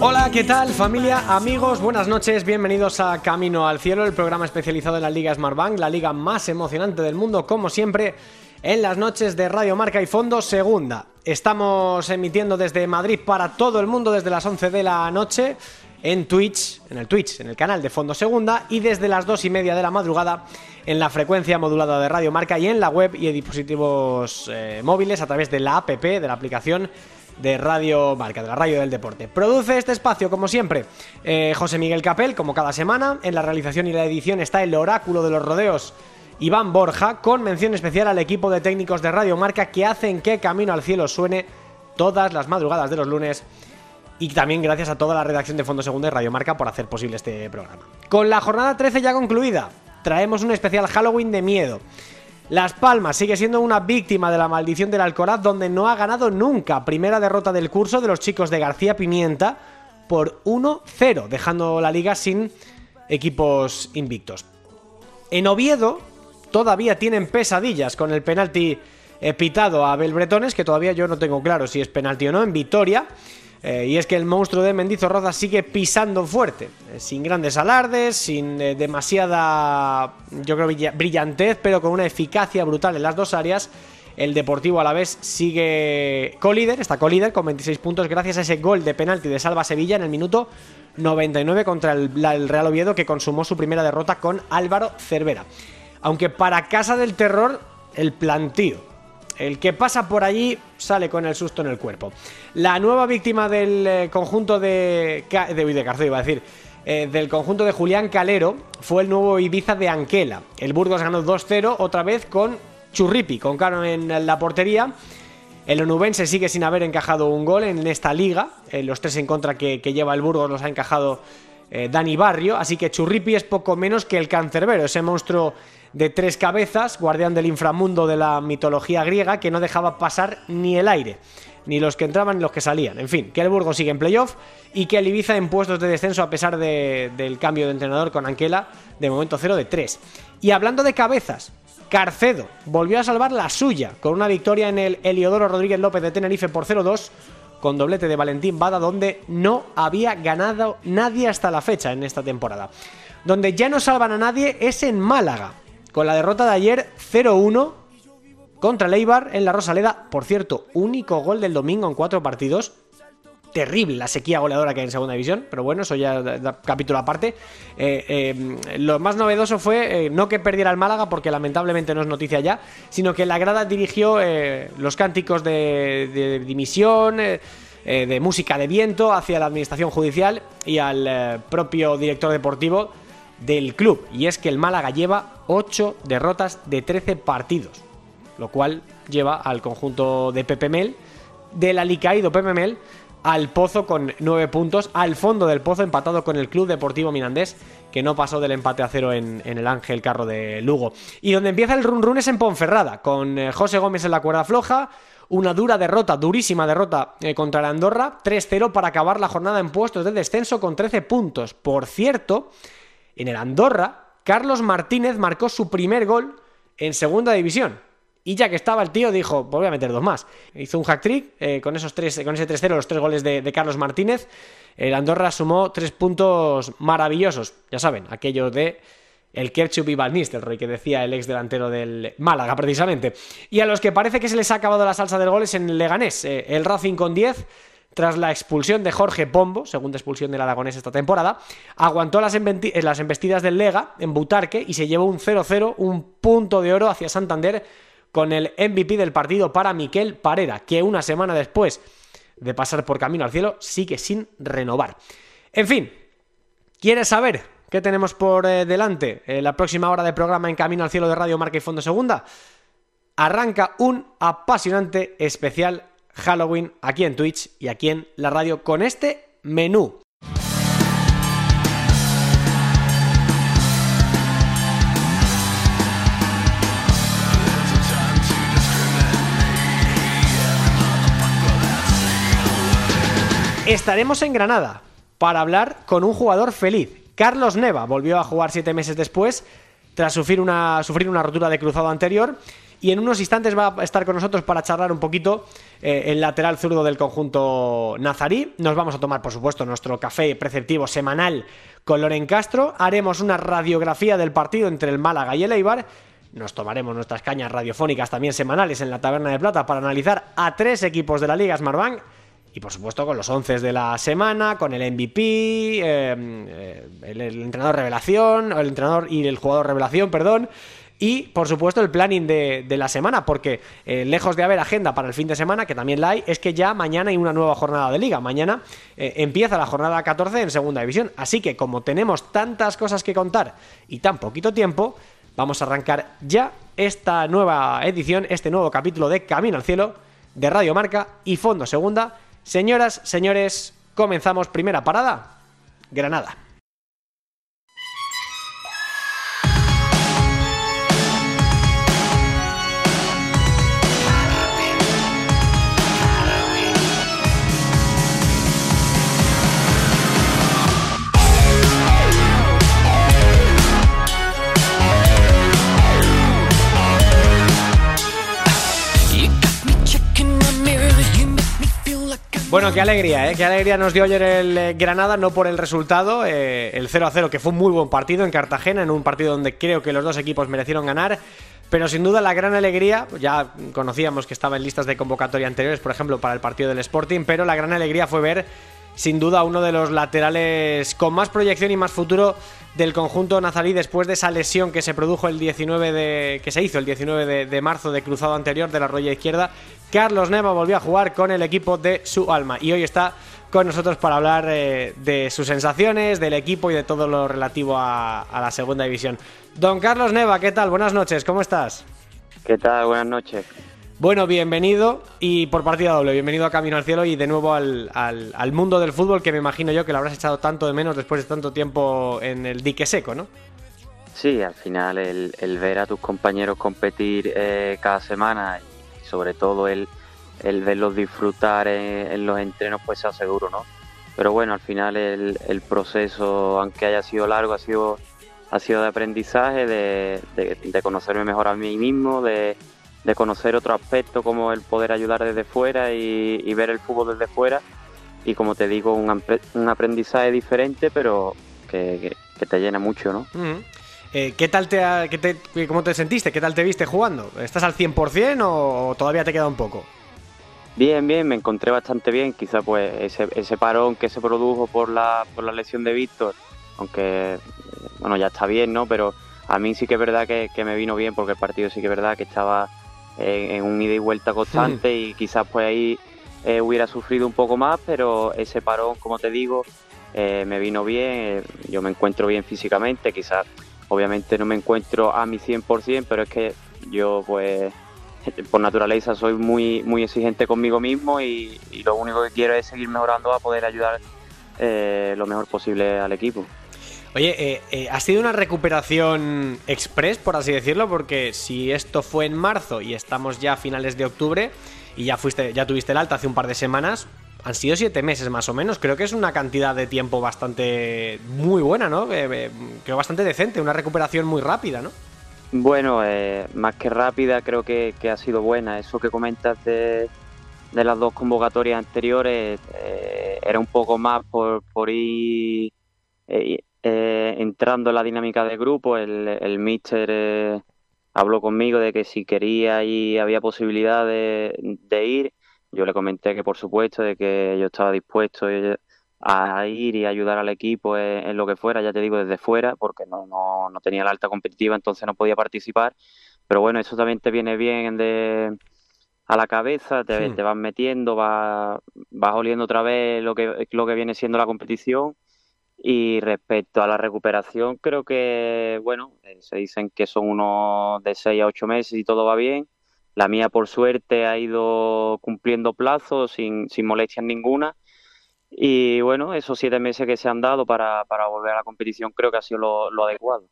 Hola, ¿qué tal familia, amigos? Buenas noches, bienvenidos a Camino al Cielo, el programa especializado en la Liga Smartbank, la liga más emocionante del mundo, como siempre, en las noches de Radio Marca y Fondo Segunda. Estamos emitiendo desde Madrid para todo el mundo desde las 11 de la noche en Twitch, en el Twitch, en el canal de Fondo Segunda y desde las 2 y media de la madrugada en la frecuencia modulada de Radio Marca y en la web y en dispositivos eh, móviles a través de la app, de la aplicación de Radio Marca, de la radio del deporte. Produce este espacio, como siempre, eh, José Miguel Capel, como cada semana. En la realización y la edición está el oráculo de los rodeos, Iván Borja, con mención especial al equipo de técnicos de Radio Marca que hacen que Camino al Cielo suene todas las madrugadas de los lunes. Y también gracias a toda la redacción de Fondo Segundo y Radio Marca por hacer posible este programa. Con la jornada 13 ya concluida, traemos un especial Halloween de miedo. Las Palmas sigue siendo una víctima de la maldición del Alcoraz donde no ha ganado nunca. Primera derrota del curso de los chicos de García Pimienta por 1-0, dejando la liga sin equipos invictos. En Oviedo todavía tienen pesadillas con el penalti eh, pitado a Abel Bretones, que todavía yo no tengo claro si es penalti o no, en Vitoria. Eh, y es que el monstruo de Mendizorroza sigue pisando fuerte, eh, sin grandes alardes, sin eh, demasiada, yo creo, brilla- brillantez, pero con una eficacia brutal en las dos áreas. El Deportivo a la vez sigue colíder, está colíder con 26 puntos gracias a ese gol de penalti de Salva Sevilla en el minuto 99 contra el, la- el Real Oviedo que consumó su primera derrota con Álvaro Cervera. Aunque para casa del terror, el plantío. El que pasa por allí sale con el susto en el cuerpo. La nueva víctima del eh, conjunto de, de, uy, de iba a decir, eh, del conjunto de Julián Calero fue el nuevo Ibiza de Anquela. El Burgos ganó 2-0 otra vez con Churripi, con Caro en la portería. El onubense sigue sin haber encajado un gol en esta liga. Eh, los tres en contra que, que lleva el Burgos los ha encajado eh, Dani Barrio. Así que Churripi es poco menos que el cancerbero, ese monstruo de tres cabezas, guardián del inframundo de la mitología griega, que no dejaba pasar ni el aire, ni los que entraban ni los que salían. En fin, que el Burgos sigue en playoff y que el Ibiza en puestos de descenso a pesar de- del cambio de entrenador con Anquela, de momento 0 de 3. Y hablando de cabezas, Carcedo volvió a salvar la suya con una victoria en el Heliodoro Rodríguez López de Tenerife por 0-2 con doblete de Valentín Bada donde no había ganado nadie hasta la fecha en esta temporada. Donde ya no salvan a nadie es en Málaga, con la derrota de ayer 0-1 contra Leibar en la Rosaleda. Por cierto, único gol del domingo en cuatro partidos. Terrible la sequía goleadora que hay en segunda división, pero bueno, eso ya capítulo aparte. Eh, eh, lo más novedoso fue eh, no que perdiera el Málaga, porque lamentablemente no es noticia ya, sino que la grada dirigió los cánticos de, dimisión, de música de viento hacia la administración judicial y al propio director deportivo del club. Y es que el Málaga lleva 8 derrotas de 13 partidos, lo cual lleva al conjunto de Pepe Mel, del alicaído Pepe Mel, al Pozo con 9 puntos, al fondo del Pozo empatado con el Club Deportivo Mirandés, que no pasó del empate a cero en, el Ángel Carro de Lugo. Y donde empieza el run run es en Ponferrada, con eh, José Gómez en la cuerda floja, una dura derrota, durísima derrota eh, contra la Andorra, 3-0 para acabar la jornada en puestos de descenso con 13 puntos. Por cierto, en el Andorra, Carlos Martínez marcó su primer gol en segunda división. Y ya que estaba el tío, dijo, pues voy a meter dos más. Hizo un hack trick eh, con esos tres, con ese 3-0, los tres goles de, Carlos Martínez. El Andorra sumó tres puntos maravillosos. Ya saben, aquello de el Kerchup y Van Nistelrooy, que decía el ex delantero del Málaga, precisamente. Y a los que parece que se les ha acabado la salsa del gol es en el Leganés. Eh, el Racing con 10, tras la expulsión de Jorge Pombo, segunda expulsión del Aragonés esta temporada, aguantó las, eh, embestidas del Lega en Butarque y se llevó un 0-0, un punto de oro hacia Santander con el MVP del partido para Miquel Parera, que una semana después de pasar por camino al cielo sigue sin renovar. En fin, ¿quieres saber qué tenemos por eh, delante en la próxima hora de programa en Camino al Cielo de Radio Marca y Fondo Segunda? Arranca un apasionante especial Halloween aquí en Twitch y aquí en la radio con este menú. Estaremos en Granada para hablar con un jugador feliz. Carlos Neva volvió a jugar siete meses después tras sufrir una, sufrir una rotura de cruzado anterior y en unos instantes va a estar con nosotros para charlar un poquito eh, el lateral zurdo del conjunto nazarí. Nos vamos a tomar, por supuesto, nuestro café preceptivo semanal con Loren Castro. Haremos una radiografía del partido entre el Málaga y el Eibar. Nos tomaremos nuestras cañas radiofónicas también semanales en la Taberna de Plata para analizar a tres equipos de la Liga Smartbank y por supuesto con los 11 de la semana, con el MVP, eh, eh, el, entrenador revelación, el entrenador y el jugador revelación, perdón. Y, por supuesto, el planning de, la semana, porque eh, lejos de haber agenda para el fin de semana, que también la hay, es que ya mañana hay una nueva jornada de liga. Mañana empieza la jornada 14 en segunda división. Así que, como tenemos tantas cosas que contar y tan poquito tiempo, vamos a arrancar ya esta nueva edición, este nuevo capítulo de Camino al Cielo de Radio Marca y Fondo Segunda Señoras, señores, comenzamos primera parada, Granada. Bueno, qué alegría, ¿eh? Qué alegría nos dio ayer el eh, Granada, no por el resultado, eh, el 0 a 0, que fue un muy buen partido en Cartagena, en un partido donde creo que los dos equipos merecieron ganar. Pero sin duda la gran alegría, ya conocíamos que estaba en listas de convocatoria anteriores, por ejemplo, para el partido del Sporting, pero la gran alegría fue ver sin duda uno de los laterales con más proyección y más futuro del conjunto nazarí después de esa lesión que se produjo el 19 de que se hizo el 19 de, marzo de cruzado anterior de la roya izquierda. Carlos Neva volvió a jugar con el equipo de su alma y hoy está con nosotros para hablar eh, de sus sensaciones, del equipo y de todo lo relativo a, a la segunda división. Don Carlos Neva, ¿qué tal? Buenas noches, ¿cómo estás? ¿Qué tal? Buenas noches. Bueno, bienvenido y por partida doble, bienvenido a Camino al Cielo y de nuevo al, al, mundo del fútbol que me imagino yo que lo habrás echado tanto de menos después de tanto tiempo en el dique seco, ¿no? Sí, al final el, ver a tus compañeros competir eh, cada semana y sobre todo el, el verlos disfrutar en, los entrenos pues sea seguro, ¿no? Pero bueno, al final el, el proceso, aunque haya sido largo, ha sido, ha sido de aprendizaje, de, de conocerme mejor a mí mismo, de de conocer otro aspecto como el poder ayudar desde fuera y, ver el fútbol desde fuera y como te digo un, un aprendizaje diferente pero que, te llena mucho ¿no? Eh, ¿Qué tal te, qué cómo te sentiste? ¿Qué tal te viste jugando? ¿Estás al 100% o todavía te queda un poco? Bien, bien, me encontré bastante bien. Quizá pues ese, ese parón que se produjo por la, por la lesión de Víctor, aunque bueno ya está bien, ¿no? Pero a mí sí que es verdad que, que me vino bien porque el partido sí que es verdad que estaba en, un ida y vuelta constante y quizás pues ahí eh, hubiera sufrido un poco más, pero ese parón, como te digo, eh, me vino bien, eh, yo me encuentro bien físicamente, quizás obviamente no me encuentro a mi 100%, pero es que yo pues por naturaleza soy muy, muy exigente conmigo mismo y, y lo único que quiero es seguir mejorando a poder ayudar lo mejor posible al equipo. Oye, eh, eh, ¿ha sido una recuperación express, por así decirlo? Porque si esto fue en marzo y estamos ya a finales de octubre y ya fuiste, ya tuviste el alta hace un par de semanas, han sido siete meses más o menos. Creo que es una cantidad de tiempo bastante muy buena, ¿no? Eh, creo bastante decente, una recuperación muy rápida, ¿no? Bueno, más que rápida, creo que, ha sido buena. Eso que comentas de, las dos convocatorias anteriores era un poco más por, por ir eh, entrando en la dinámica de grupo, el, el míster eh, habló conmigo de que si quería y había posibilidad de, ir, yo le comenté que por supuesto de que yo estaba dispuesto eh, a ir y ayudar al equipo en, lo que fuera, ya te digo desde fuera, porque no, no, no, tenía la alta competitiva, entonces no podía participar. Pero bueno, eso también te viene bien de, a la cabeza, te, te vas metiendo, vas, vas oliendo otra vez lo que, lo que viene siendo la competición y respecto a la recuperación, creo que, bueno, eh, se dicen que son unos de 6 a 8 meses y todo va bien. La mía, por suerte, ha ido cumpliendo plazos sin, sin molestias ninguna. Y bueno, esos siete meses que se han dado para, para volver a la competición creo que ha sido lo, adecuado.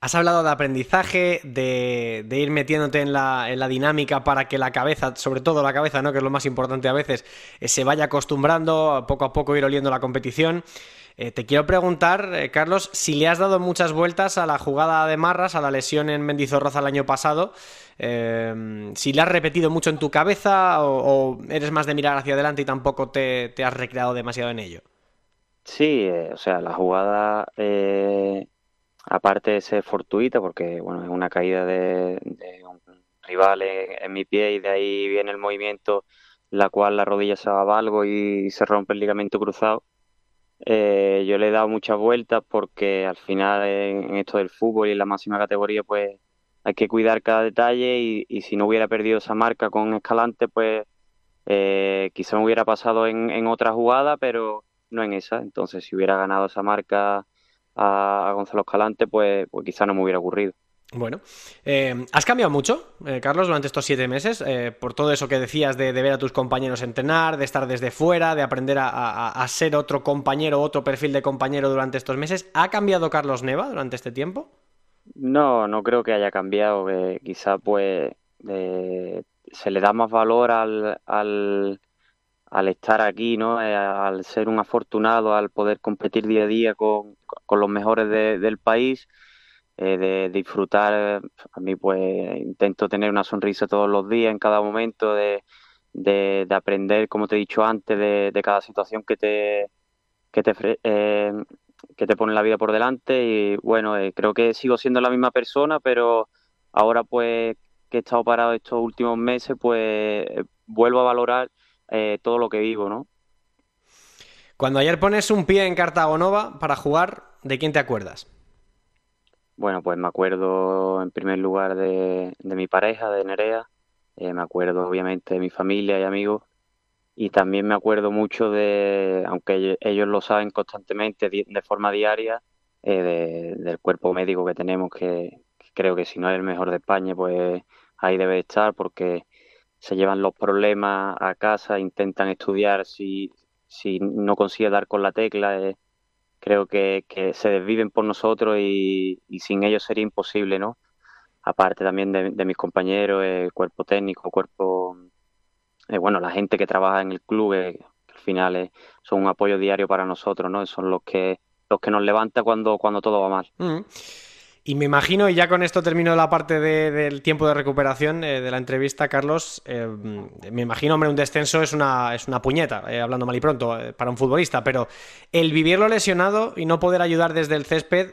Has hablado de aprendizaje, de, ir metiéndote en la, dinámica para que la cabeza, sobre todo la cabeza, ¿no? que es lo más importante a veces, eh, se vaya acostumbrando, poco a poco ir oliendo la competición. Eh, te quiero preguntar, eh, Carlos, si le has dado muchas vueltas a la jugada de Marras, a la lesión en Mendizorroza el año pasado, si le has repetido mucho en tu cabeza o, eres más de mirar hacia adelante y tampoco te, has recreado demasiado en ello. Sí, o sea, la jugada aparte de ser fortuita, porque bueno, es una caída de, un rival en, mi pie y de ahí viene el movimiento, la cual la rodilla se va algo y se rompe el ligamento cruzado. Eh, yo le he dado muchas vueltas porque al final en, esto del fútbol y en la máxima categoría pues hay que cuidar cada detalle y, si no hubiera perdido esa marca con Escalante pues eh, quizá me hubiera pasado en, otra jugada pero no en esa. Entonces si hubiera ganado esa marca a, Gonzalo Escalante, pues, pues quizá no me hubiera ocurrido. Bueno, eh, ¿has cambiado mucho, eh, Carlos, durante estos siete meses? Eh, por todo eso que decías de, ver a tus compañeros entrenar, de estar desde fuera, de aprender a, ser otro compañero, otro perfil de compañero durante estos meses. ¿Ha cambiado Carlos Neva durante este tiempo? No, no creo que haya cambiado. quizá pues se le da más valor al, al estar aquí, ¿no? Eh, al ser un afortunado, al poder competir día a día con, los mejores del país, eh, de, disfrutar, a mí pues intento tener una sonrisa todos los días, en cada momento, de, de, aprender, como te he dicho antes, de, cada situación que te, que te, eh, que te pone la vida por delante y bueno, creo que sigo siendo la misma persona, pero ahora pues que he estado parado estos últimos meses, pues vuelvo a valorar eh, todo lo que vivo, ¿no? Cuando ayer pones un pie en Cartagonova para jugar, ¿de quién te acuerdas? Bueno, pues me acuerdo en primer lugar de, mi pareja, de Nerea, eh, me acuerdo obviamente de mi familia y amigos, y también me acuerdo mucho de, aunque ellos lo saben constantemente de, forma diaria, eh, del cuerpo médico que tenemos, que, que, creo que si no es el mejor de España, pues ahí debe estar, porque se llevan los problemas a casa, intentan estudiar si, si no consigue dar con la tecla. Eh, creo que, se desviven por nosotros y, sin ellos sería imposible, ¿no? Aparte también de, mis compañeros, el cuerpo técnico, cuerpo, eh, bueno, la gente que trabaja en el club, eh, que al final son un apoyo diario para nosotros, ¿no? Son los que los que nos levanta cuando, cuando todo va mal. Mm. Y me imagino, y ya con esto termino la parte del tiempo de recuperación eh, de la entrevista, Carlos, eh, me imagino, hombre, un descenso es una, es una puñeta, eh, hablando mal y pronto, para un futbolista, pero el vivirlo lesionado y no poder ayudar desde el césped,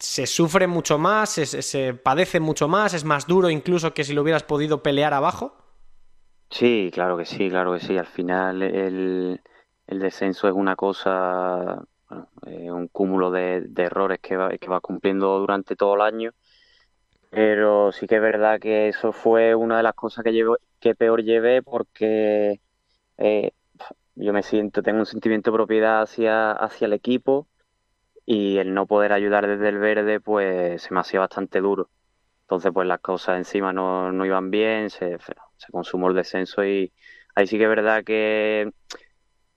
se sufre mucho más, se, padece mucho más, es más duro incluso que si lo hubieras podido pelear abajo. Sí, claro que sí, claro que sí. Al final el, el descenso es una cosa eh, un cúmulo de, errores que va, cumpliendo durante todo el año. Pero sí que es verdad que eso fue una de las cosas que, peor llevé porque eh, yo me siento, tengo un sentimiento de propiedad hacia, el equipo y el no poder ayudar desde el verde pues se me hacía bastante duro. Entonces pues las cosas encima no, no iban bien, se, se consumó el descenso y ahí sí que es verdad que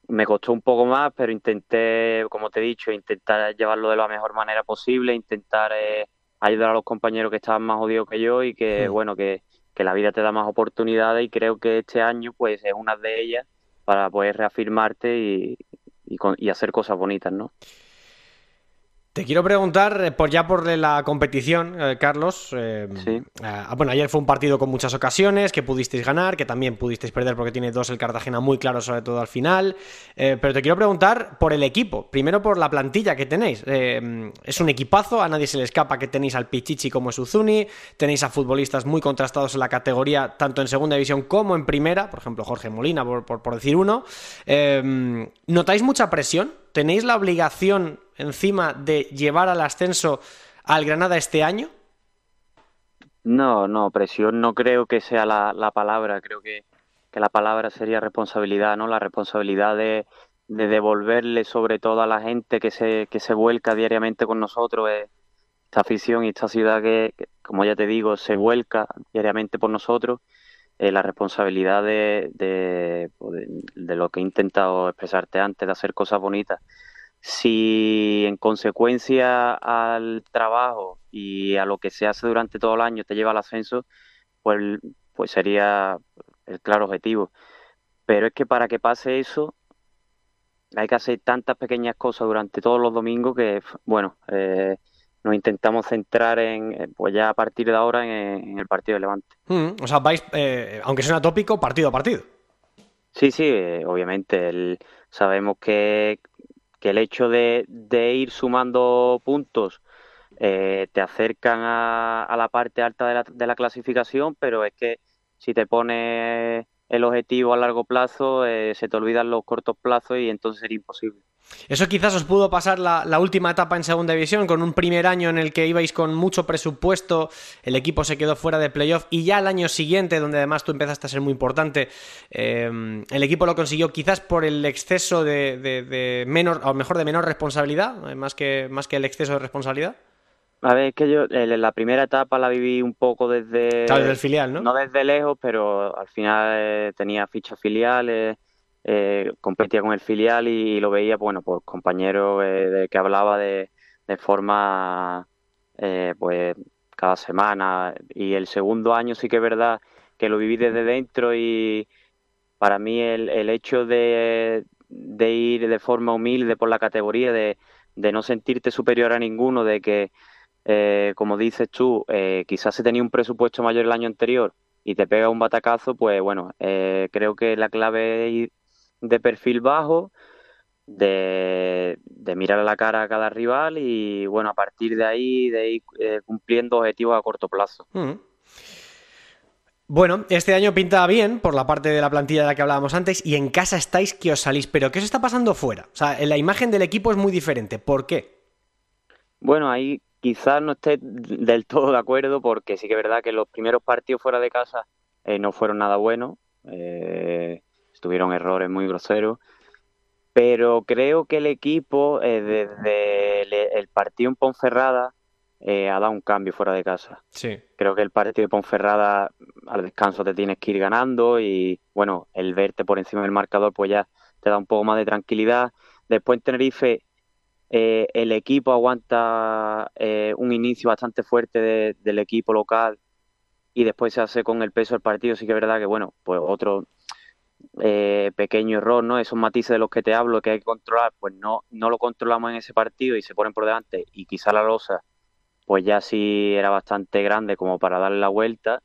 me costó un poco más, pero intenté, como te he dicho, intentar llevarlo de la mejor manera posible, intentar eh, ayudar a los compañeros que estaban más jodidos que yo y que, bueno, que, la vida te da más oportunidades y creo que este año pues es una de ellas para poder reafirmarte y, y, y hacer cosas bonitas, ¿no? Te quiero preguntar, eh, por ya por la competición, eh, Carlos. Eh, sí. bueno, ayer fue un partido con muchas ocasiones que pudisteis ganar, que también pudisteis perder porque tiene dos el Cartagena muy claro, sobre todo al final. pero te quiero preguntar por el equipo. Primero por la plantilla que tenéis. es un equipazo, a nadie se le escapa que tenéis al Pichichi como es Uzuni, tenéis a futbolistas muy contrastados en la categoría, tanto en segunda división como en primera, por ejemplo Jorge Molina, por, por decir uno. ¿Notáis mucha presión? ¿Tenéis la obligación encima de llevar al ascenso al Granada este año? No, no, presión no creo que sea la, palabra, creo que, la palabra sería responsabilidad, ¿no? La responsabilidad de, devolverle sobre todo a la gente que se, que se vuelca diariamente con nosotros, eh, esta afición y esta ciudad que, como ya te digo, se vuelca diariamente por nosotros, eh, la responsabilidad de, de, de, lo que he intentado expresarte antes, de hacer cosas bonitas si en consecuencia al trabajo y a lo que se hace durante todo el año te lleva al ascenso, pues, pues sería el claro objetivo. Pero es que para que pase eso, hay que hacer tantas pequeñas cosas durante todos los domingos que, bueno, eh, nos intentamos centrar en, eh, pues ya a partir de ahora en, el partido de Levante. Mm, o sea, vais, eh, aunque sea tópico, partido a partido. Sí, sí, obviamente. sabemos que, que, el hecho de, ir sumando puntos te acercan a, la parte alta de la, de la clasificación, pero es que si te pones el objetivo a largo plazo, eh, se te olvidan los cortos plazos y entonces sería imposible. Eso quizás os pudo pasar la, última etapa en segunda división, con un primer año en el que ibais con mucho presupuesto, el equipo se quedó fuera de playoff y ya el año siguiente, donde además tú empezaste a ser muy importante, eh, el equipo lo consiguió quizás por el exceso de, de, menor, o mejor de menor responsabilidad, eh, más que, más que el exceso de responsabilidad. A ver, es que yo en la primera etapa la viví un poco desde... desde el filial, ¿no? No desde lejos, pero al final eh, tenía fichas filiales, eh, competía con el filial y, lo veía, bueno, pues compañeros eh, de que hablaba de, forma, pues, cada semana. Y el segundo año sí que es verdad que lo viví desde dentro y para mí el, el hecho de, de ir de forma humilde por la categoría, de, de no sentirte superior a ninguno, de que eh, como dices tú, eh, quizás se tenía un presupuesto mayor el año anterior y te pega un batacazo, pues bueno, eh, creo que la clave es de perfil bajo, de, mirar a la cara a cada rival y bueno, a partir de ahí, de ir cumpliendo objetivos a corto plazo. Mm. Bueno, este año pinta bien por la parte de la plantilla de la que hablábamos antes y en casa estáis que os salís, pero ¿qué os está pasando fuera? O sea, la imagen del equipo es muy diferente. ¿Por qué? Bueno, ahí quizás no esté del todo de acuerdo porque sí que es verdad que los primeros partidos fuera de casa eh, no fueron nada buenos, eh, estuvieron errores muy groseros, pero creo que el equipo eh, desde el, partido en Ponferrada ha dado un cambio fuera de casa. Sí. Creo que el partido de Ponferrada al descanso te tienes que ir ganando y bueno, el verte por encima del marcador pues ya te da un poco más de tranquilidad. Después en Tenerife eh, el equipo aguanta eh, un inicio bastante fuerte del equipo local y después se hace con el peso del partido. Sí que es verdad que, bueno, pues otro eh, pequeño error, ¿no? Esos matices de los que te hablo que hay que controlar, pues no, no lo controlamos en ese partido y se ponen por delante y quizá la losa, pues ya sí era bastante grande como para darle la vuelta.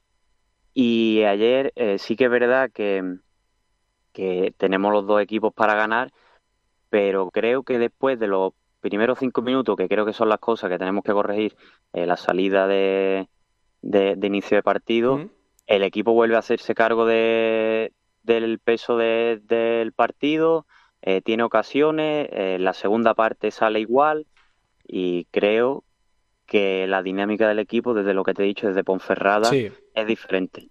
Y ayer sí que es verdad que, que tenemos los dos equipos para ganar, pero creo que después de los primeros cinco minutos, que creo que son las cosas que tenemos que corregir, eh, la salida de, de, inicio de partido, el equipo vuelve a hacerse cargo de, del peso del partido, eh, tiene ocasiones, eh, la segunda parte sale igual y creo que la dinámica del equipo, desde lo que te he dicho, desde Ponferrada, es diferente.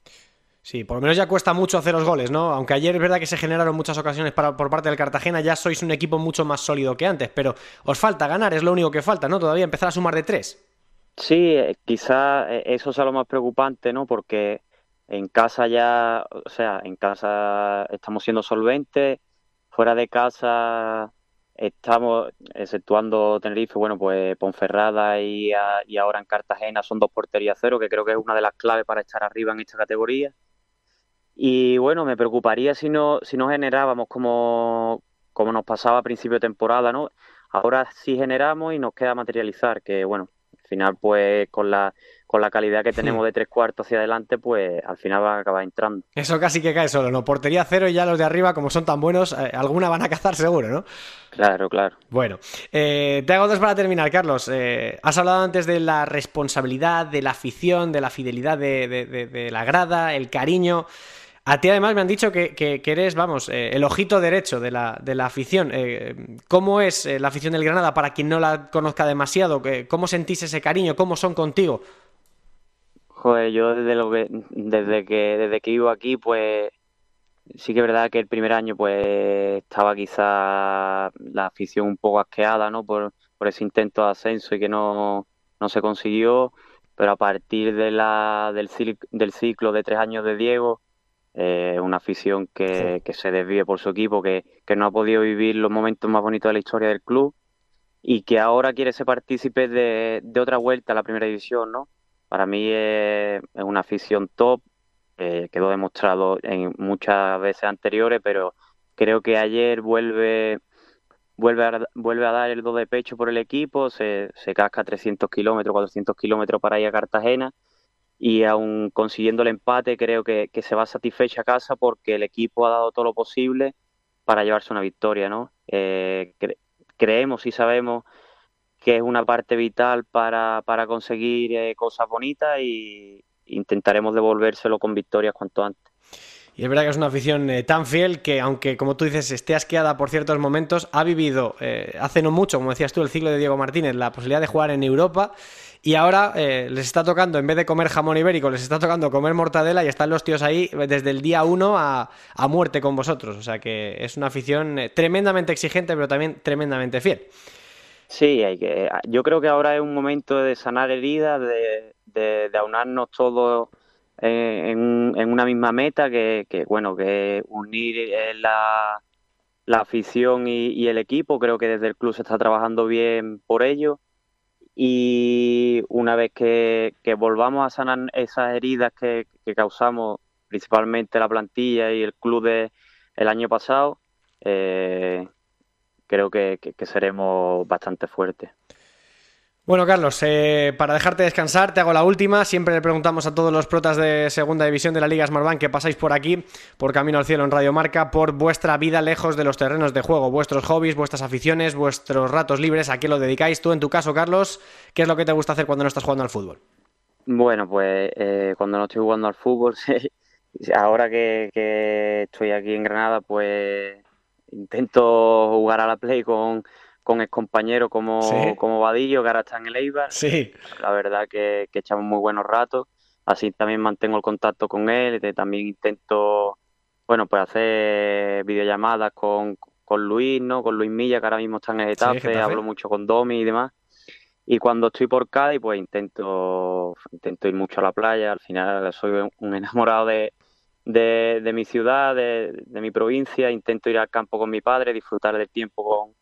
Sí, por lo menos ya cuesta mucho hacer los goles, ¿no? Aunque ayer es verdad que se generaron muchas ocasiones para, por parte del Cartagena, ya sois un equipo mucho más sólido que antes, pero os falta ganar, es lo único que falta, ¿no? Todavía empezar a sumar de tres. Sí, eh, quizá eso sea lo más preocupante, ¿no? Porque en casa ya, o sea, en casa estamos siendo solventes, fuera de casa estamos, exceptuando Tenerife, bueno, pues Ponferrada y, y ahora en Cartagena son dos porterías cero, que creo que es una de las claves para estar arriba en esta categoría. Y bueno, me preocuparía si no, si no generábamos como, como nos pasaba a principio de temporada, ¿no? Ahora sí generamos y nos queda materializar, que bueno, al final pues con la, con la calidad que tenemos de tres cuartos hacia adelante, pues al final va a acabar entrando. Eso casi que cae solo, ¿no? Portería cero y ya los de arriba, como son tan buenos, eh, alguna van a cazar seguro, ¿no? Claro, claro. Bueno, eh, te hago dos para terminar, Carlos. Eh, has hablado antes de la responsabilidad, de la afición, de la fidelidad de la grada, el cariño. A ti además me han dicho que, eres, vamos, eh, el ojito derecho de la, de la afición. Eh, ¿Cómo es la afición del Granada para quien no la conozca demasiado? ¿Cómo sentís ese cariño? ¿Cómo son contigo? Joder, yo desde, lo que, desde, que, desde que vivo aquí, pues sí que es verdad que el primer año pues estaba quizá la afición un poco asqueada, ¿no? Por, por ese intento de ascenso y que no, no se consiguió, pero a partir de la, del, del ciclo de tres años de Diego eh, una afición que, se desvíe por su equipo, que, no ha podido vivir los momentos más bonitos de la historia del club y que ahora quiere ser partícipe de, otra vuelta a la primera división, ¿no? Para mí es, una afición top, eh, quedó demostrado en muchas veces anteriores, pero creo que ayer vuelve vuelve a, vuelve a dar el do de pecho por el equipo, se, se casca 300 kilómetros, 400 kilómetros para ir a Cartagena y aún consiguiendo el empate creo que, se va satisfecha a casa porque el equipo ha dado todo lo posible para llevarse una victoria, ¿no? Eh, creemos y sabemos que es una parte vital para, para conseguir eh, cosas bonitas y intentaremos devolvérselo con victorias cuanto antes. Y es verdad que es una afición eh, tan fiel que, aunque como tú dices, esté asqueada por ciertos momentos, ha vivido eh, hace no mucho, como decías tú, el ciclo de Diego Martínez, la posibilidad de jugar en Europa. Y ahora les está tocando, en vez de comer jamón ibérico, les está tocando comer mortadela y están los tíos ahí desde el día uno a, a muerte con vosotros. O sea que es una afición tremendamente exigente, pero también tremendamente fiel. Sí, hay que, yo creo que ahora es un momento de sanar heridas, de, de, de aunarnos todos en, una misma meta que, bueno, que unir eh, la, la afición y, el equipo. Creo que desde el club se está trabajando bien por ello. Y una vez que, volvamos a sanar esas heridas que, causamos, principalmente la plantilla y el club de, el año pasado, eh, creo que seremos bastante fuertes. Bueno, Carlos, eh, para dejarte descansar, te hago la última. Siempre le preguntamos a todos los protas de segunda división de la Liga Smartbank que pasáis por aquí, por Camino al Cielo en Radio Marca, por vuestra vida lejos de los terrenos de juego, vuestros hobbies, vuestras aficiones, vuestros ratos libres, ¿a qué lo dedicáis? Tú, en tu caso, Carlos, ¿qué es lo que te gusta hacer cuando no estás jugando al fútbol? Bueno, pues eh, cuando no estoy jugando al fútbol, ahora que, que estoy aquí en Granada, pues intento jugar a la Play con con excompañeros como, como Vadillo, que ahora está en el Eibar. Sí. La verdad que, echamos muy buenos ratos. Así también mantengo el contacto con él. También intento, bueno, pues hacer videollamadas con, con Luis, ¿no? Con Luis Milla, que ahora mismo está en el Getafe. hablo mucho con Domi y demás. Y cuando estoy por Cádiz, pues intento, intento ir mucho a la playa. Al final soy un enamorado de, de, mi ciudad, de, de, mi provincia. Intento ir al campo con mi padre, disfrutar del tiempo con,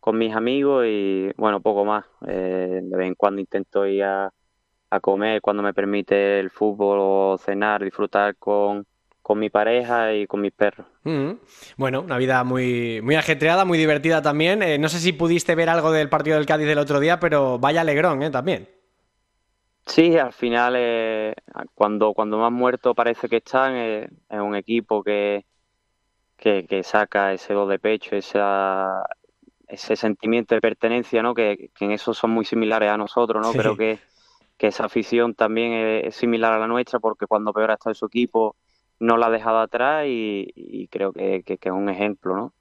con mis amigos y bueno, poco más. Eh, de vez en cuando intento ir a, comer cuando me permite el fútbol o cenar, disfrutar con, con mi pareja y con mis perros. Mm. Bueno, una vida muy, muy ajetreada, muy divertida también. Eh, no sé si pudiste ver algo del partido del Cádiz del otro día, pero vaya alegrón, ¿eh? También. Sí, al final, eh, cuando, cuando más muerto parece que están, es un equipo que, que, que, saca ese dos de pecho, esa, ese sentimiento de pertenencia, ¿no? Que, en eso son muy similares a nosotros, ¿no? Creo que, esa afición también es, similar a la nuestra porque cuando peor ha estado su equipo no la ha dejado atrás y, creo que, que, es un ejemplo, ¿no?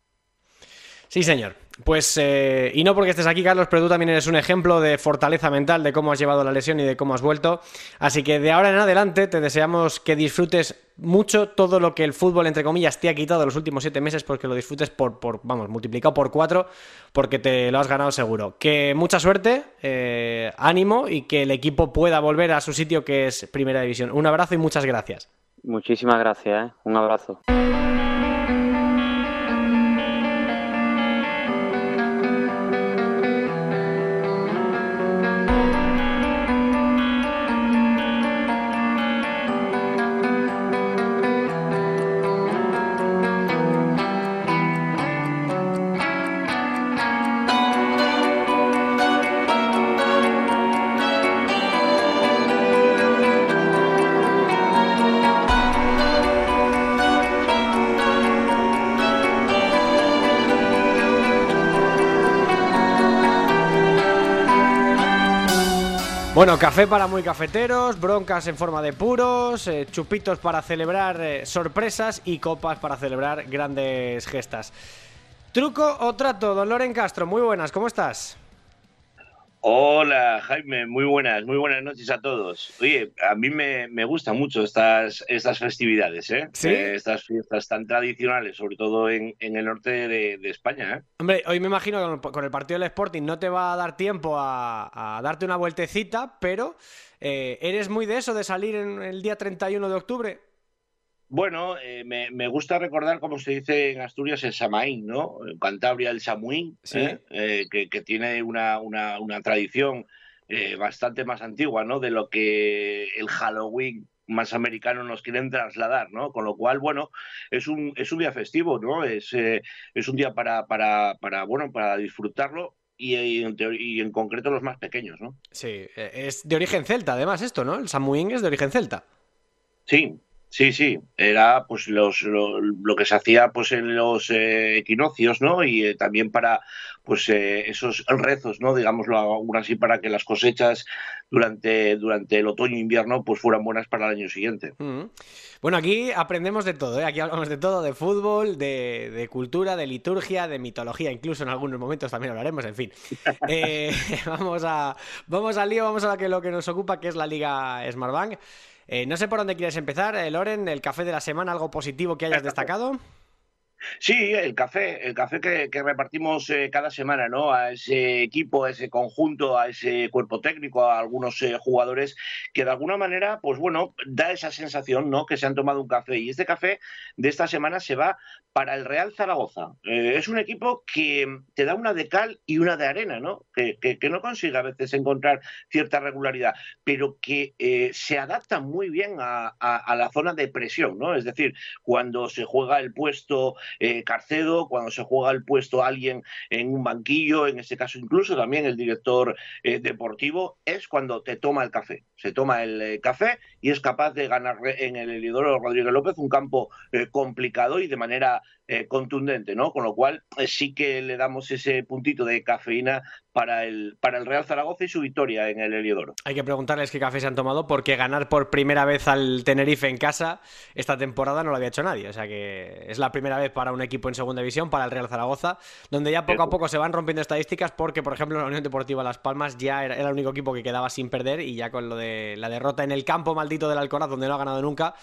Sí, señor. Pues, eh, y no porque estés aquí, Carlos, pero tú también eres un ejemplo de fortaleza mental, de cómo has llevado la lesión y de cómo has vuelto. Así que de ahora en adelante te deseamos que disfrutes mucho todo lo que el fútbol, entre comillas, te ha quitado los últimos siete meses, porque lo disfrutes por, por vamos, multiplicado por cuatro, porque te lo has ganado seguro. Que mucha suerte, eh, ánimo y que el equipo pueda volver a su sitio que es Primera División. Un abrazo y muchas gracias. Muchísimas gracias, ¿eh? un abrazo. Bueno, café para muy cafeteros, broncas en forma de puros, eh, chupitos para celebrar eh, sorpresas y copas para celebrar grandes gestas. ¿Truco o trato? Don Loren Castro, muy buenas, ¿cómo estás? Hola Jaime, muy buenas, muy buenas noches a todos. Oye, a mí me, me gustan mucho estas, estas festividades, ¿eh? ¿Sí? Eh, estas fiestas tan tradicionales, sobre todo en, en el norte de, de, España. ¿eh? Hombre, hoy me imagino que con el partido del Sporting no te va a dar tiempo a, a darte una vueltecita, pero eh, ¿eres muy de eso, de salir en el día 31 de octubre? Bueno, eh, me, gusta recordar, como se dice en Asturias, el Samaín, ¿no? En Cantabria el Samuín, ¿eh? Eh, que, tiene una, tradición bastante más antigua, ¿no? De lo que el Halloween más americano nos quieren trasladar, ¿no? Con lo cual, bueno, es un, es un día festivo, ¿no? Es, es un día para, para, para, bueno, para disfrutarlo y, y, en concreto los más pequeños, ¿no? Sí, es de origen celta, además, esto, ¿no? El Samuín es de origen celta. Sí, Sí, sí, era pues los, lo, que se hacía pues en los eh, equinoccios, ¿no? Y eh, también para pues eh, esos rezos, ¿no? Digámoslo aún así para que las cosechas durante, durante el otoño e invierno pues fueran buenas para el año siguiente. Mm. Bueno, aquí aprendemos de todo, ¿eh? Aquí hablamos de todo, de fútbol, de, de, cultura, de liturgia, de mitología, incluso en algunos momentos también hablaremos, en fin. vamos a vamos al lío, vamos a lo que, lo que nos ocupa, que es la Liga Smartbank. Eh, no sé por dónde quieres empezar, eh, Loren, el café de la semana, algo positivo que hayas destacado. Sí, el café, el café que, repartimos eh, cada semana, ¿no? A ese equipo, a ese conjunto, a ese cuerpo técnico, a algunos jugadores que de alguna manera, pues bueno, da esa sensación, ¿no? Que se han tomado un café. Y este café de esta semana se va para el Real Zaragoza. Eh, es un equipo que te da una de cal y una de arena, ¿no? Que, no consigue a veces encontrar cierta regularidad, pero que eh, se adapta muy bien a, la zona de presión, ¿no? Es decir, cuando se juega el puesto eh, Carcedo, cuando se juega el puesto alguien en un banquillo, en este caso incluso también el director deportivo, es cuando te toma el café. Se toma el café y es capaz de ganar en el Elidoro Rodríguez López un campo complicado y de manera eh, contundente, ¿no? Con lo cual eh, sí que le damos ese puntito de cafeína para el, para el Real Zaragoza y su victoria en el Heliodoro. Hay que preguntarles qué café se han tomado porque ganar por primera vez al Tenerife en casa esta temporada no lo había hecho nadie. O sea que es la primera vez para un equipo en segunda división, para el Real Zaragoza, donde ya poco a poco se van rompiendo estadísticas porque, por ejemplo, la Unión Deportiva Las Palmas ya era, era el único equipo que quedaba sin perder y ya con lo de la derrota en el campo maldito del Alcoraz, donde no ha ganado nunca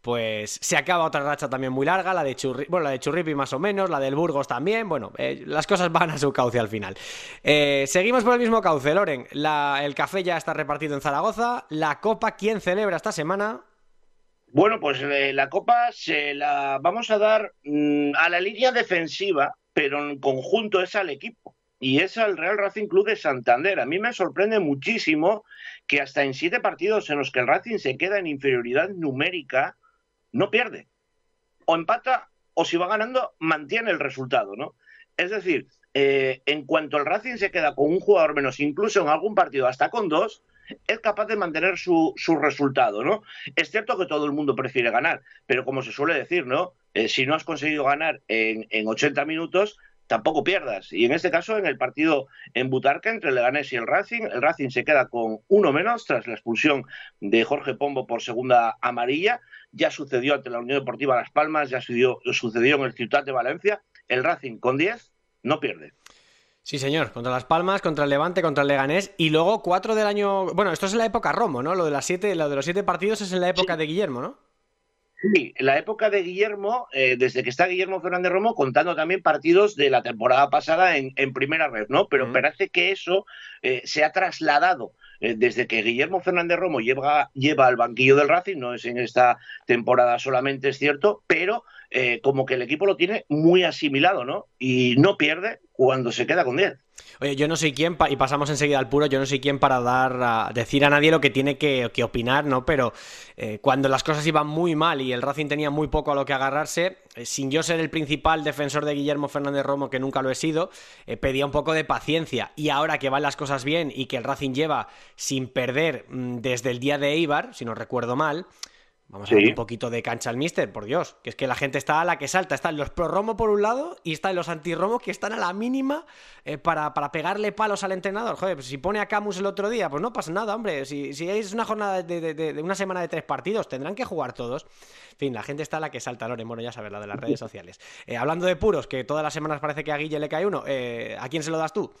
pues se acaba otra racha también muy larga, la de Churri, bueno, la de Churripi más o menos, la del Burgos también, bueno, eh, las cosas van a su cauce al final. Eh, seguimos por el mismo cauce, Loren, el café ya está repartido en Zaragoza, la Copa, ¿quién celebra esta semana? Bueno, pues eh, la Copa se la vamos a dar mm, a la línea defensiva, pero en conjunto es al equipo. Y es al Real Racing Club de Santander. A mí me sorprende muchísimo que hasta en siete partidos en los que el Racing se queda en inferioridad numérica, no pierde. O empata, o si va ganando, mantiene el resultado, ¿no? Es decir, eh, en cuanto el Racing se queda con un jugador menos, incluso en algún partido hasta con dos, es capaz de mantener su, resultado, ¿no? Es cierto que todo el mundo prefiere ganar, pero como se suele decir, ¿no? Eh, si no has conseguido ganar en, en 80 minutos, tampoco pierdas. Y en este caso, en el partido en Butarca entre el Leganés y el Racing, el Racing se queda con uno menos tras la expulsión de Jorge Pombo por segunda amarilla. Ya sucedió ante la Unión Deportiva Las Palmas, ya sucedió, sucedió en el Ciudad de Valencia. El Racing con 10 no pierde. Sí, señor, contra Las Palmas, contra el Levante, contra el Leganés y luego cuatro del año. Bueno, esto es en la época Romo, ¿no? Lo de las siete, lo de los siete partidos es en la época de Guillermo, ¿no? Sí, en la época de Guillermo, eh, desde que está Guillermo Fernández Romo, contando también partidos de la temporada pasada en, primera red, ¿no? Pero parece que eso eh, se ha trasladado eh, desde que Guillermo Fernández Romo lleva, lleva al banquillo del Racing, no es en esta temporada solamente, es cierto, pero como que el equipo lo tiene muy asimilado, ¿no? Y no pierde cuando se queda con 10. Oye, yo no soy quien, y pasamos enseguida al puro, yo no soy quien para dar a, decir a nadie lo que tiene que, opinar, ¿no? Pero eh, cuando las cosas iban muy mal y el Racing tenía muy poco a lo que agarrarse, eh, sin yo ser el principal defensor de Guillermo Fernández Romo, que nunca lo he sido, eh, pedía un poco de paciencia. Y ahora que van las cosas bien y que el Racing lleva sin perder mm, desde el día de Eibar, si no recuerdo mal, Vamos a ver un poquito de cancha al mister, por Dios. Que es que la gente está a la que salta. Están los pro Romo por un lado y están los anti-Romo que están a la mínima eh, para, pegarle palos al entrenador. Joder, pues si pone a Camus el otro día, pues no pasa nada, hombre. Si, si es una jornada de, una semana de tres partidos, tendrán que jugar todos. En fin, la gente está a la que salta, Loren. Bueno, ya sabes, la de las redes sociales. Eh, hablando de puros, que todas las semanas parece que a Guille le cae uno, eh, ¿a quién se lo das tú?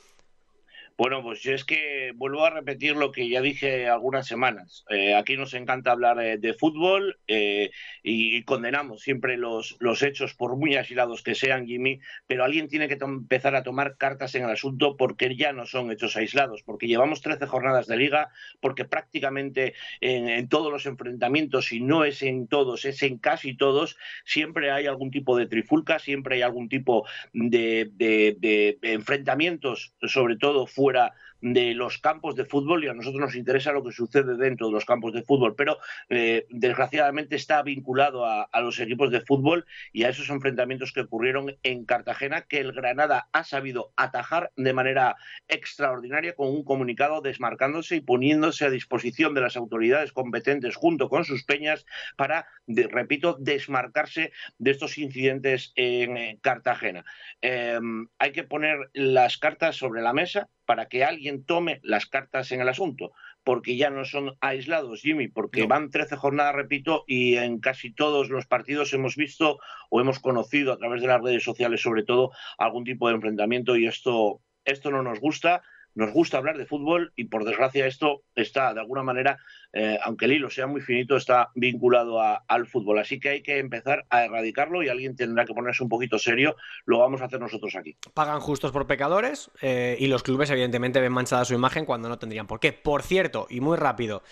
Bueno, pues yo es que vuelvo a repetir lo que ya dije algunas semanas. Eh, aquí nos encanta hablar eh, de fútbol eh, y, condenamos siempre los, los hechos, por muy aislados que sean, Jimmy, pero alguien tiene que empezar a tomar cartas en el asunto porque ya no son hechos aislados, porque llevamos 13 jornadas de liga, porque prácticamente en, todos los enfrentamientos, y no es en todos, es en casi todos, siempre hay algún tipo de trifulca, siempre hay algún tipo de, de enfrentamientos, sobre todo fuera water de los campos de fútbol y a nosotros nos interesa lo que sucede dentro de los campos de fútbol, pero eh, desgraciadamente está vinculado a, los equipos de fútbol y a esos enfrentamientos que ocurrieron en Cartagena que el Granada ha sabido atajar de manera extraordinaria con un comunicado desmarcándose y poniéndose a disposición de las autoridades competentes junto con sus peñas para, repito, desmarcarse de estos incidentes en Cartagena. Em, hay que poner las cartas sobre la mesa para que alguien tome las cartas en el asunto, porque ya no son aislados, Jimmy, porque van 13 jornadas, repito, y en casi todos los partidos hemos visto o hemos conocido a través de las redes sociales, sobre todo, algún tipo de enfrentamiento y esto, esto no nos gusta nos gusta hablar de fútbol y por desgracia esto está de alguna manera, eh, aunque el hilo sea muy finito, está vinculado al fútbol. Así que hay que empezar a erradicarlo y alguien tendrá que ponerse un poquito serio. Lo vamos a hacer nosotros aquí. Pagan justos por pecadores eh, y los clubes evidentemente ven manchada su imagen cuando no tendrían por qué. Por cierto, y muy rápido.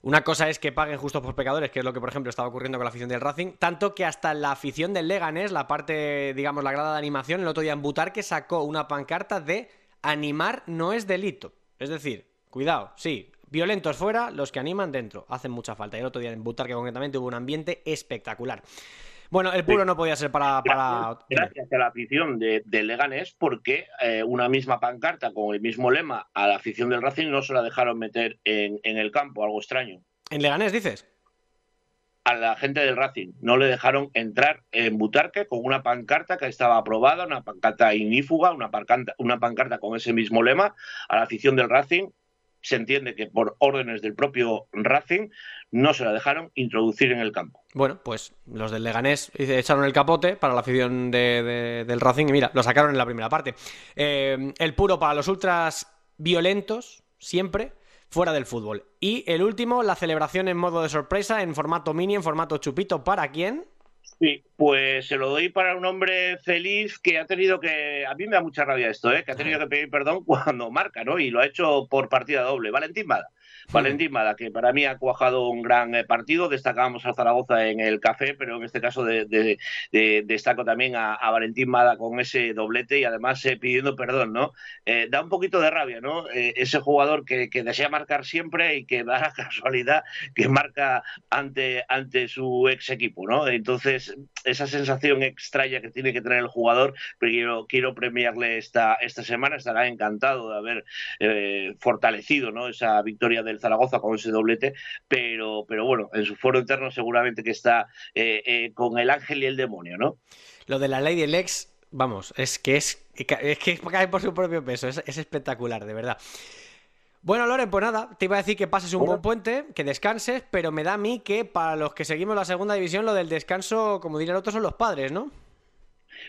Una cosa es que paguen justos por pecadores, que es lo que, por ejemplo, estaba ocurriendo con la afición del Racing, tanto que hasta la afición del Leganés, la parte, digamos, la grada de animación, el otro día en Butar, que sacó una pancarta de animar no es delito. Es decir, cuidado, sí, violentos fuera, los que animan dentro. Hacen mucha falta. Y el otro día en Butarque concretamente hubo un ambiente espectacular. Bueno, el puro no podía ser para... Gracias, a la afición de, de Leganés porque eh, una misma pancarta con el mismo lema a la afición del Racing no se la dejaron meter en, en el campo, algo extraño. ¿En Leganés dices? A la gente del Racing. No le dejaron entrar en Butarque con una pancarta que estaba aprobada, una pancarta inífuga, una pancarta, una pancarta con ese mismo lema. A la afición del Racing se entiende que por órdenes del propio Racing no se la dejaron introducir en el campo. Bueno, pues los del Leganés echaron el capote para la afición del Racing y mira, lo sacaron en la primera parte. Eh, el puro para los ultras violentos, siempre fuera del fútbol. Y el último, la celebración en modo de sorpresa, en formato mini, en formato chupito, ¿para quién? Sí, pues se lo doy para un hombre feliz que ha tenido que, a mí me da mucha rabia esto, ¿eh? que ha tenido que pedir perdón cuando marca, ¿no? Y lo ha hecho por partida doble. Valentín Mada. Valentín Mada, que para mí ha cuajado un gran eh, partido. Destacábamos a Zaragoza en el café, pero en este caso de, destaco también a, Valentín Mada con ese doblete y además eh, pidiendo perdón, ¿no? Eh, da un poquito de rabia, ¿no? ese jugador que, desea marcar siempre y que da la casualidad que marca ante, ante su ex equipo, ¿no? Entonces, esa sensación extraña que tiene que tener el jugador, pero quiero, quiero premiarle esta, esta semana. Estará encantado de haber fortalecido, ¿no? Esa victoria del Zaragoza con ese doblete, pero, pero bueno, en su foro interno seguramente que está eh, eh, con el ángel y el demonio, ¿no? Lo de la ley del ex, vamos, es que es, es que cae por su propio peso, es, espectacular, de verdad. Bueno, Loren, pues nada, te iba a decir que pases un buen puente, que descanses, pero me da a mí que para los que seguimos la segunda división, lo del descanso, como diría el otro, son los padres, ¿no?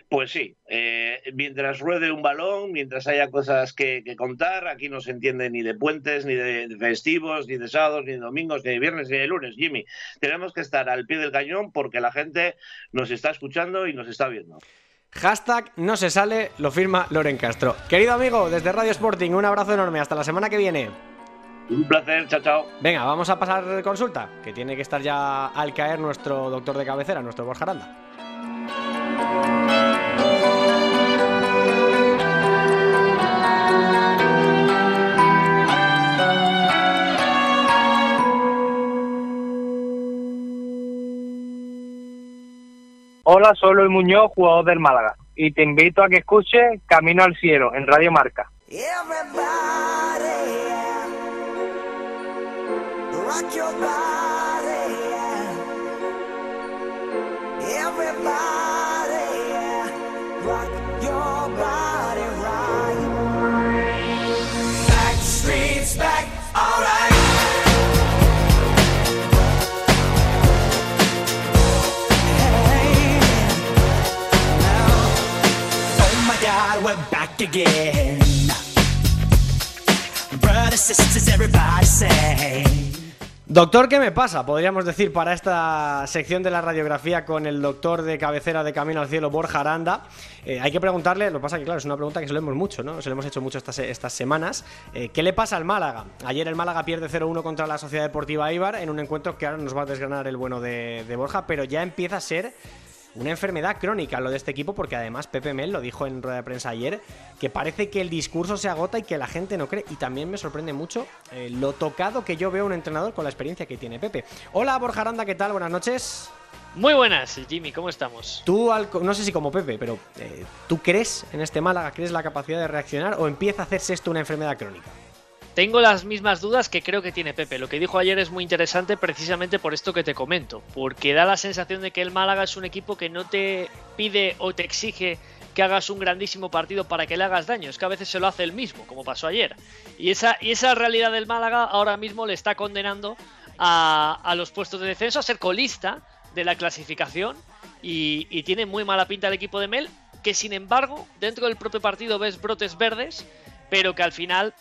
Pues sí, eh, mientras ruede un balón, mientras haya cosas que, contar, aquí no se entiende ni de puentes, ni de festivos, ni de sábados, ni de domingos, ni de viernes, ni de lunes, Jimmy. Tenemos que estar al pie del cañón porque la gente nos está escuchando y nos está viendo. Hashtag no se sale, lo firma Loren Castro. Querido amigo, desde Radio Sporting, un abrazo enorme, hasta la semana que viene. Un placer, chao, chao. Venga, vamos a pasar consulta, que tiene que estar ya al caer nuestro doctor de cabecera, nuestro Borja Hola, soy Luis Muñoz, jugador del Málaga, y te invito a que escuches Camino al Cielo en Radio Marca. Doctor, ¿qué me pasa? Podríamos decir para esta sección de la radiografía con el doctor de cabecera de Camino al Cielo, Borja Aranda. Eh, hay que preguntarle, lo que pasa que claro, es una pregunta que se lo hemos mucho, ¿no? Se lo hemos hecho mucho estas, estas semanas. Eh, ¿Qué le pasa al Málaga? Ayer el Málaga pierde 0-1 contra la Sociedad Deportiva Ibar en un encuentro que ahora nos va a desgranar el bueno de Borja, pero ya empieza a ser una enfermedad crónica lo de este equipo, porque además Pepe Mel lo dijo en rueda de prensa ayer, que parece que el discurso se agota y que la gente no cree. Y también me sorprende mucho eh, lo tocado que yo veo a un entrenador con la experiencia que tiene Pepe. Hola Borja Aranda, ¿qué tal? Buenas noches. Muy buenas, Jimmy, ¿cómo estamos? Tú, no sé si como Pepe, pero eh, ¿tú crees en este Málaga? ¿Crees la capacidad de reaccionar o empieza a hacerse esto una enfermedad crónica? Tengo las mismas dudas que creo que tiene Pepe. Lo que dijo ayer es muy interesante precisamente por esto que te comento, porque da la sensación de que el Málaga es un equipo que no te pide o te exige que hagas un grandísimo partido para que le hagas daño, es que a veces se lo hace él mismo, como pasó ayer. Y esa, y esa realidad del Málaga ahora mismo le está condenando a, los puestos de descenso, a ser colista de la clasificación y, y tiene muy mala pinta el equipo de Mel, que sin embargo dentro del propio partido ves brotes verdes, pero que al final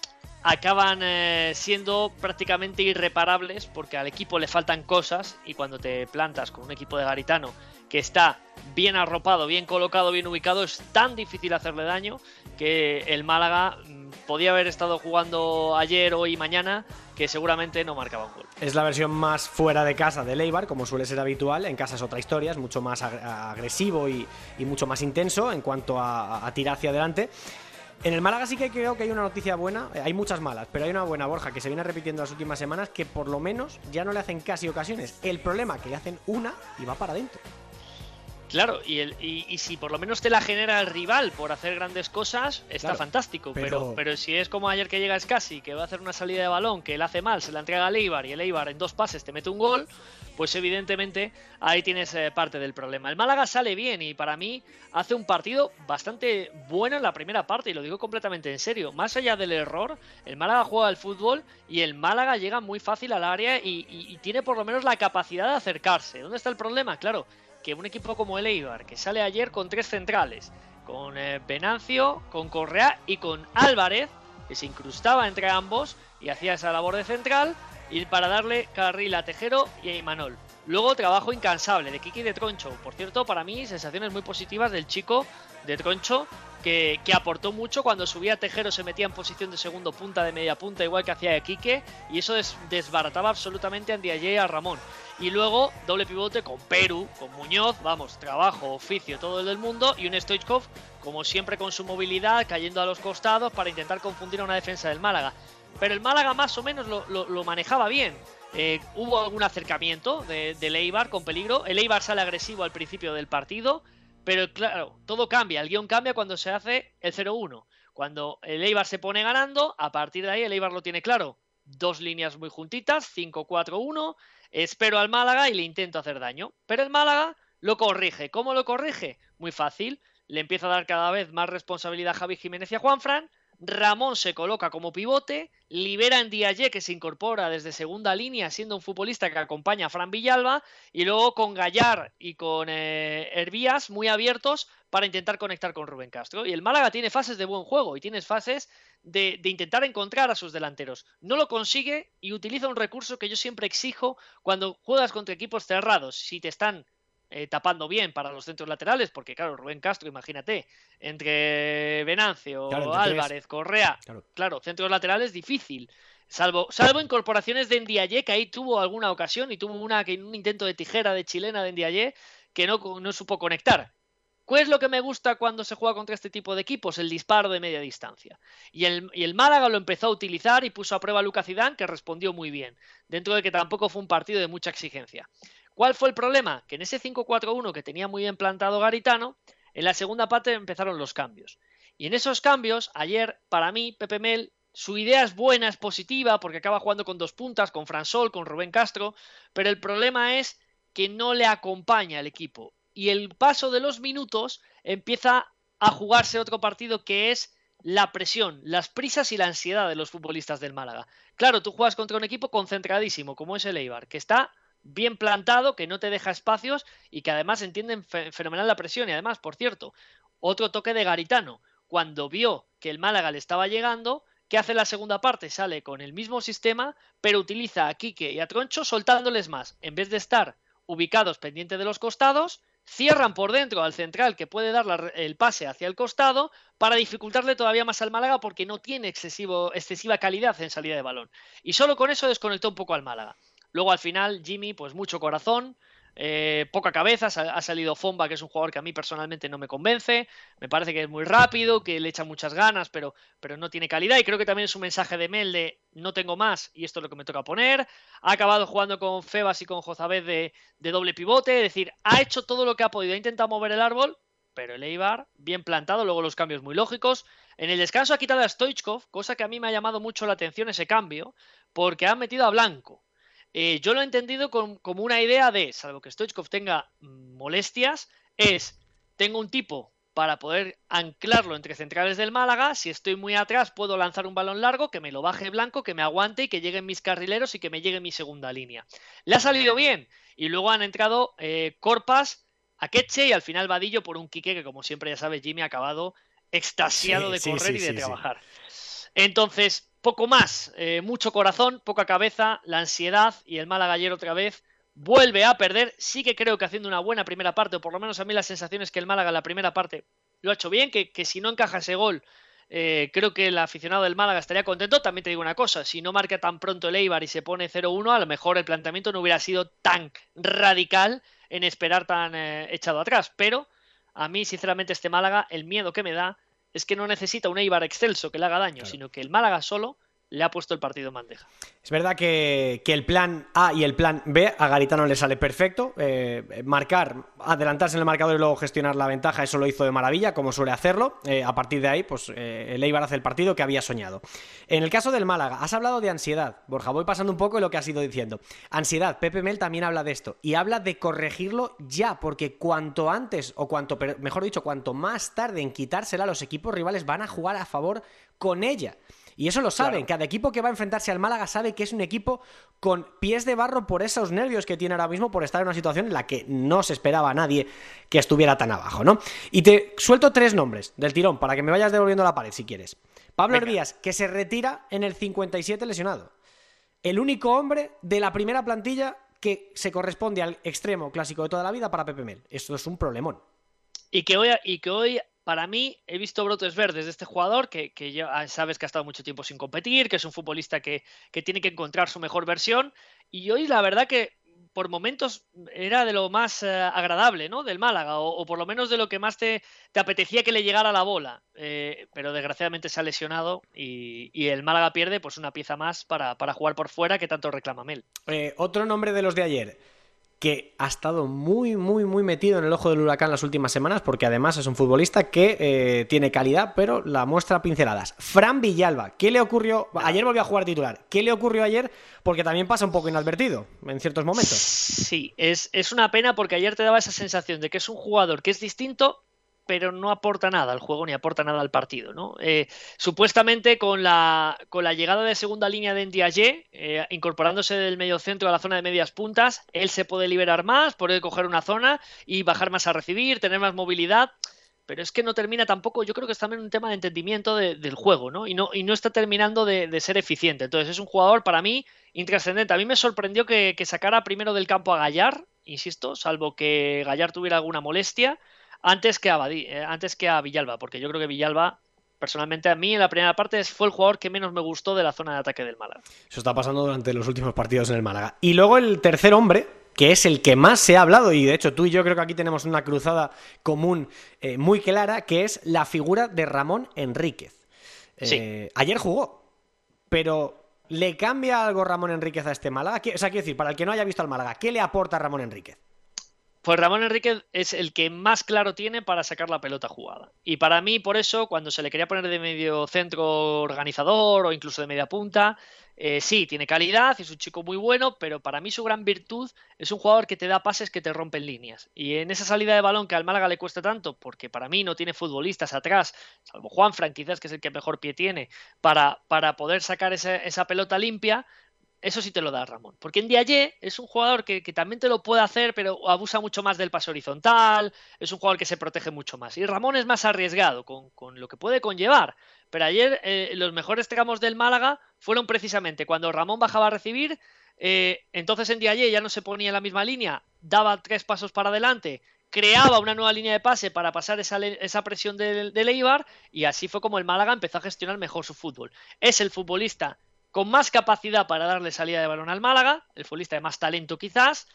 acaban eh, siendo prácticamente irreparables porque al equipo le faltan cosas y cuando te plantas con un equipo de Garitano que está bien arropado, bien colocado, bien ubicado, es tan difícil hacerle daño que el Málaga mm, podía haber estado jugando ayer, hoy y mañana que seguramente no marcaba un gol. Es la versión más fuera de casa de Leibar, como suele ser habitual. En casa es otra historia, es mucho más agresivo y, mucho más intenso en cuanto a tirar hacia adelante. En el Málaga sí que creo que hay una noticia buena, eh, hay muchas malas, pero hay una buena Borja que se viene repitiendo las últimas semanas que por lo menos ya no le hacen casi ocasiones. El problema es que le hacen una y va para adentro. Claro, y, el, y, si por lo menos te la genera el rival por hacer grandes cosas, está fantástico. Pero... pero... si es como ayer que llega Scassi, que va a hacer una salida de balón, que él hace mal, se la entrega a Leibar y el Eibar en dos pases te mete un gol, pues evidentemente ahí tienes eh, parte del problema. El Málaga sale bien y para mí hace un partido bastante bueno en la primera parte y lo digo completamente en serio. Más allá del error, el Málaga juega al fútbol y el Málaga llega muy fácil al área y, tiene por lo menos la capacidad de acercarse. ¿Dónde está el problema? Claro, que un equipo como el Eibar, que sale ayer con tres centrales, con eh, Venancio, con Correa y con Álvarez, que se incrustaba entre ambos y hacía esa labor de central, y para darle carril a Tejero y a Imanol. Luego trabajo incansable de Kiki de Troncho. Por cierto, para mí sensaciones muy positivas del chico de Troncho que, aportó mucho cuando subía Tejero se metía en posición de segundo punta, de media punta, igual que hacía Quique, y eso desbarataba absolutamente a Ndiaye y a Ramón. Y luego doble pivote con Perú, con Muñoz, vamos, trabajo, oficio, todo el del mundo, y un Stoichkov, como siempre con su movilidad, cayendo a los costados para intentar confundir a una defensa del Málaga pero el Málaga más o menos lo, manejaba bien. Eh, hubo algún acercamiento de, de Eibar con peligro. El Eibar sale agresivo al principio del partido, pero claro, todo cambia. El guion cambia cuando se hace el 0-1. Cuando el Eibar se pone ganando, a partir de ahí el Eibar lo tiene claro. Dos líneas muy juntitas, 5-4-1. Espero al Málaga y le intento hacer daño. Pero el Málaga lo corrige. ¿Cómo lo corrige? Muy fácil. Le empieza a dar cada vez más responsabilidad a Javi Jiménez y a Juanfran Ramón se coloca como pivote, libera en Diaye que se incorpora desde segunda línea siendo un futbolista que acompaña a Fran Villalba y luego con Gallar y con eh, muy abiertos para intentar conectar con Rubén Castro. Y el Málaga tiene fases de buen juego y tiene fases de, intentar encontrar a sus delanteros. No lo consigue y utiliza un recurso que yo siempre exijo cuando juegas contra equipos cerrados. Si te están eh, tapando bien para los centros laterales, porque claro, Rubén Castro, imagínate, entre Venancio, Álvarez, Correa, claro. centros laterales difícil. Salvo, salvo incorporaciones de Ndiaye, que ahí tuvo alguna ocasión y tuvo una que un intento de tijera de chilena de Ndiaye que no, no supo conectar. ¿Cuál es lo que me gusta cuando se juega contra este tipo de equipos? El disparo de media distancia. Y el, y el Málaga lo empezó a utilizar y puso a prueba a Lucas Zidane, que respondió muy bien, dentro de que tampoco fue un partido de mucha exigencia. ¿Cuál fue el problema? Que en ese 5-4-1 que tenía muy bien plantado Garitano, en la segunda parte empezaron los cambios. Y en esos cambios, ayer, para mí, Pepe Mel, su idea es buena, es positiva, porque acaba jugando con dos puntas, con Fransol, con Rubén Castro, pero el problema es que no le acompaña el equipo. Y el paso de los minutos empieza a jugarse otro partido que es la presión, las prisas y la ansiedad de los futbolistas del Málaga. Claro, tú juegas contra un equipo concentradísimo, como es el Eibar, que está bien plantado, que no te deja espacios y que además entienden fenomenal la presión. Y además, por cierto, otro toque de Garitano. Cuando vio que el Málaga le estaba llegando, ¿Qué hace la segunda parte? Sale con el mismo sistema, pero utiliza a Quique y a Troncho soltándoles más. En vez de estar ubicados pendiente de los costados, cierran por dentro al central que puede dar el pase hacia el costado para dificultarle todavía más al Málaga porque no tiene excesivo, excesiva calidad en salida de balón. Y solo con eso desconectó un poco al Málaga. Luego al final Jimmy, pues mucho corazón, eh, poca cabeza, ha salido Fomba, que es un jugador que a mí personalmente no me convence, me parece que es muy rápido, que le echa muchas ganas, pero, pero no tiene calidad y creo que también es un mensaje de Mel de no tengo más y esto es lo que me toca poner. Ha acabado jugando con Febas y con Jozabez de, de doble pivote, es decir, ha hecho todo lo que ha podido, ha intentado mover el árbol, pero el Eibar bien plantado, luego los cambios muy lógicos. En el descanso ha quitado a Stoichkov, cosa que a mí me ha llamado mucho la atención ese cambio, porque ha metido a Blanco. Eh, yo lo he entendido como una idea de, salvo que Stoichkov tenga molestias, es, tengo un tipo para poder anclarlo entre centrales del Málaga, si estoy muy atrás puedo lanzar un balón largo, que me lo baje blanco, que me aguante y que lleguen mis carrileros y que me llegue mi segunda línea. Le ha salido bien y luego han entrado eh, Corpas, Akeche y al final Vadillo por un Quique que como siempre ya sabes Jimmy ha acabado extasiado de correr y de trabajar. Entonces, poco más, eh, mucho corazón, poca cabeza, la ansiedad y el Málaga ayer otra vez vuelve a perder. Sí que creo que haciendo una buena primera parte, o por lo menos a mí la sensación es que el Málaga en la primera parte lo ha hecho bien, que, si no encaja ese gol, eh, creo que el aficionado del Málaga estaría contento. También te digo una cosa, si no marca tan pronto el Eibar y se pone 0-1, a lo mejor el planteamiento no hubiera sido tan radical en esperar tan eh, echado atrás. Pero a mí, sinceramente, este Málaga, el miedo que me da es que no necesita un Eibar excelso que le haga daño, sino que el Málaga solo le ha puesto el partido en bandeja. Es verdad que, el plan A y el plan B a Garitano le sale perfecto. Eh, marcar, adelantarse en el marcador y luego gestionar la ventaja, eso lo hizo de maravilla, como suele hacerlo. Eh, a partir de ahí, pues eh, el Eibar hace el partido que había soñado. En el caso del Málaga, has hablado de ansiedad. Borja, voy pasando un poco en lo que has ido diciendo. Ansiedad, Pepe Mel también habla de esto. Y habla de corregirlo ya, porque cuanto antes, o cuanto, mejor dicho, cuanto más tarde en quitársela, los equipos rivales van a jugar a favor con ella. Y eso lo saben. Cada equipo que va a enfrentarse al Málaga sabe que es un equipo con pies de barro por esos nervios que tiene ahora mismo por estar en una situación en la que no se esperaba a nadie que estuviera tan abajo, ¿no? Y te suelto tres nombres del tirón para que me vayas devolviendo la pared si quieres. Pablo Hervías, que se retira en el 57 lesionado. El único hombre de la primera plantilla que se corresponde al extremo clásico de toda la vida para Pepe Mel. Esto es un problemón. Y que hoy, y que hoy para mí he visto brotes verdes de este jugador que, ya sabes que ha estado mucho tiempo sin competir, que es un futbolista que, tiene que encontrar su mejor versión. Y hoy la verdad que por momentos era de lo más eh, agradable, ¿no? Del Málaga, o, por lo menos de lo que más te, apetecía que le llegara la bola. Eh, pero desgraciadamente se ha lesionado y, el Málaga pierde pues una pieza más para, jugar por fuera que tanto reclama Mel. Eh, otro nombre de los de ayer que ha estado muy, muy, muy metido en el ojo del huracán las últimas semanas, porque además es un futbolista que eh, tiene calidad, pero la muestra pinceladas. Fran Villalba, ¿qué le ocurrió? Ayer volvió a jugar titular. ¿Qué le ocurrió ayer? Porque también pasa un poco inadvertido en ciertos momentos. Sí, es, es una pena porque ayer te daba esa sensación de que es un jugador que es distinto, pero no aporta nada al juego ni aporta nada al partido. ¿no? Eh, supuestamente con la, con la llegada de segunda línea de Ndiaye, eh, incorporándose del medio centro a la zona de medias puntas, él se puede liberar más, puede coger una zona y bajar más a recibir, tener más movilidad. Pero es que no termina tampoco, yo creo que es también un tema de entendimiento del juego, ¿no? Y no, y no está terminando de, ser eficiente. Entonces es un jugador para mí intrascendente. A mí me sorprendió que, que sacara primero del campo a Gallar, insisto, salvo que Gallar tuviera alguna molestia antes que a, eh, antes que a Villalba, porque yo creo que Villalba personalmente a mí en la primera parte fue el jugador que menos me gustó de la zona de ataque del Málaga. Eso está pasando durante los últimos partidos en el Málaga. Y luego el tercer hombre, que es el que más se ha hablado, y de hecho tú y yo creo que aquí tenemos una cruzada común eh, muy clara, que es la figura de Ramón Enríquez. Eh, ayer jugó, pero ¿le cambia algo Ramón Enríquez a este Málaga? O sea, quiero decir, para el que no haya visto al Málaga, ¿qué le aporta Ramón Enríquez? Pues Ramón Enrique es el que más claro tiene para sacar la pelota jugada. Y para mí, por eso, cuando se le quería poner de medio centro organizador o incluso de media punta, eh, sí, tiene calidad, es un chico muy bueno, pero para mí su gran virtud es un jugador que te da pases que te rompen líneas. Y en esa salida de balón que al Málaga le cuesta tanto, porque para mí no tiene futbolistas atrás, salvo Juan Fran, quizás que es el que mejor pie tiene, para, para poder sacar esa pelota limpia, eso sí te lo da Ramón. Porque en Diaye es un jugador que, también te lo puede hacer, pero abusa mucho más del paso horizontal, es un jugador que se protege mucho más. Y Ramón es más arriesgado con, lo que puede conllevar, pero ayer eh, los mejores tramos del Málaga fueron precisamente cuando Ramón bajaba a recibir, eh, entonces en Diaye ya no se ponía en la misma línea, daba tres pasos para adelante, creaba una nueva línea de pase para pasar esa, esa presión del de Eibar y así fue como el Málaga empezó a gestionar mejor su fútbol. Es el futbolista con más capacidad para darle salida de balón al Málaga, el futbolista de más talento quizás,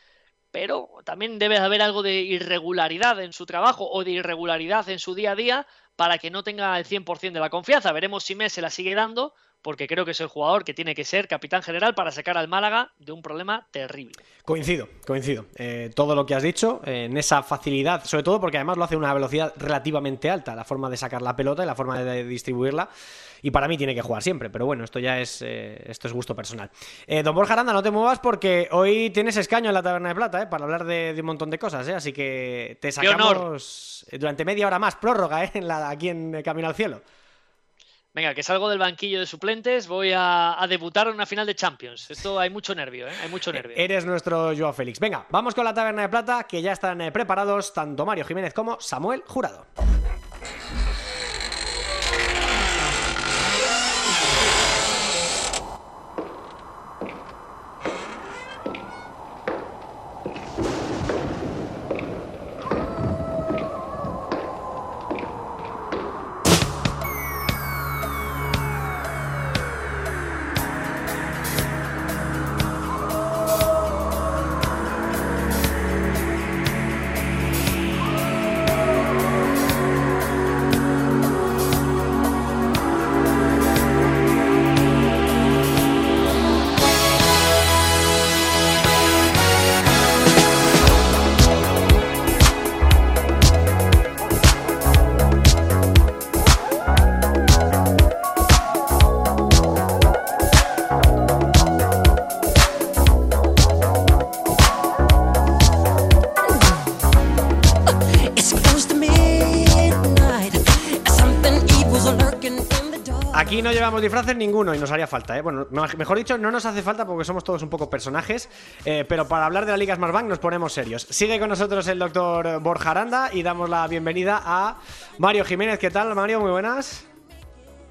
pero también debe haber algo de irregularidad en su trabajo o de irregularidad en su día a día para que no tenga el 100% de la confianza. Veremos si Messi se la sigue dando porque creo que es el jugador que tiene que ser capitán general para sacar al Málaga de un problema terrible. Coincido, coincido. Eh, todo lo que has dicho, eh, en esa facilidad, sobre todo porque además lo hace a una velocidad relativamente alta, la forma de sacar la pelota y la forma de distribuirla. Y para mí tiene que jugar siempre, pero bueno, esto ya es, eh, esto es gusto personal. don Borja Aranda, no te muevas porque hoy tienes escaño en la Taberna de Plata, para hablar de, un montón de cosas, así que te sacamos durante media hora más prórroga en la, aquí en Camino al Cielo. Venga, que salgo del banquillo de suplentes, voy a, debutar en una final de Champions. Esto hay mucho nervio, ¿eh? Hay mucho eh, nervio. Eres nuestro Joao Félix. Venga, vamos con la taberna de plata, que ya están eh, preparados tanto Mario Jiménez como Samuel Jurado. No llevamos disfraces ninguno y nos haría falta, ¿eh? Bueno, mejor dicho, no nos hace falta porque somos todos un poco personajes, eh, pero para hablar de la Liga Smartbank nos ponemos serios. Sigue con nosotros el doctor Borja Aranda y damos la bienvenida a Mario Jiménez. ¿Qué tal, Mario? Muy buenas.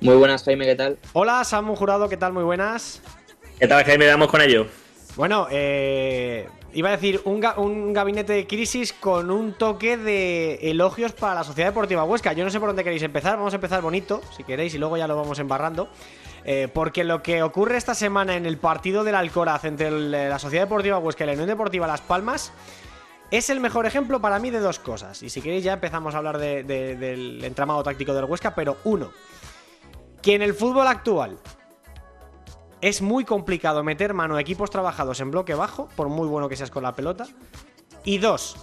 Muy buenas, Jaime, ¿qué tal? Hola, Samu Jurado, ¿qué tal? Muy buenas. ¿Qué tal, Jaime? Damos con ello. Bueno, eh, iba a decir un, gabinete de crisis con un toque de elogios para la Sociedad Deportiva Huesca. Yo no sé por dónde queréis empezar, vamos a empezar bonito, si queréis, y luego ya lo vamos embarrando. Eh, porque lo que ocurre esta semana en el partido del Alcoraz entre la Sociedad Deportiva Huesca y la Unión Deportiva Las Palmas es el mejor ejemplo para mí de dos cosas. Y si queréis ya empezamos a hablar del entramado táctico del Huesca, pero uno, que en el fútbol actual es muy complicado meter mano a equipos trabajados en bloque bajo, por muy bueno que seas con la pelota. Y dos,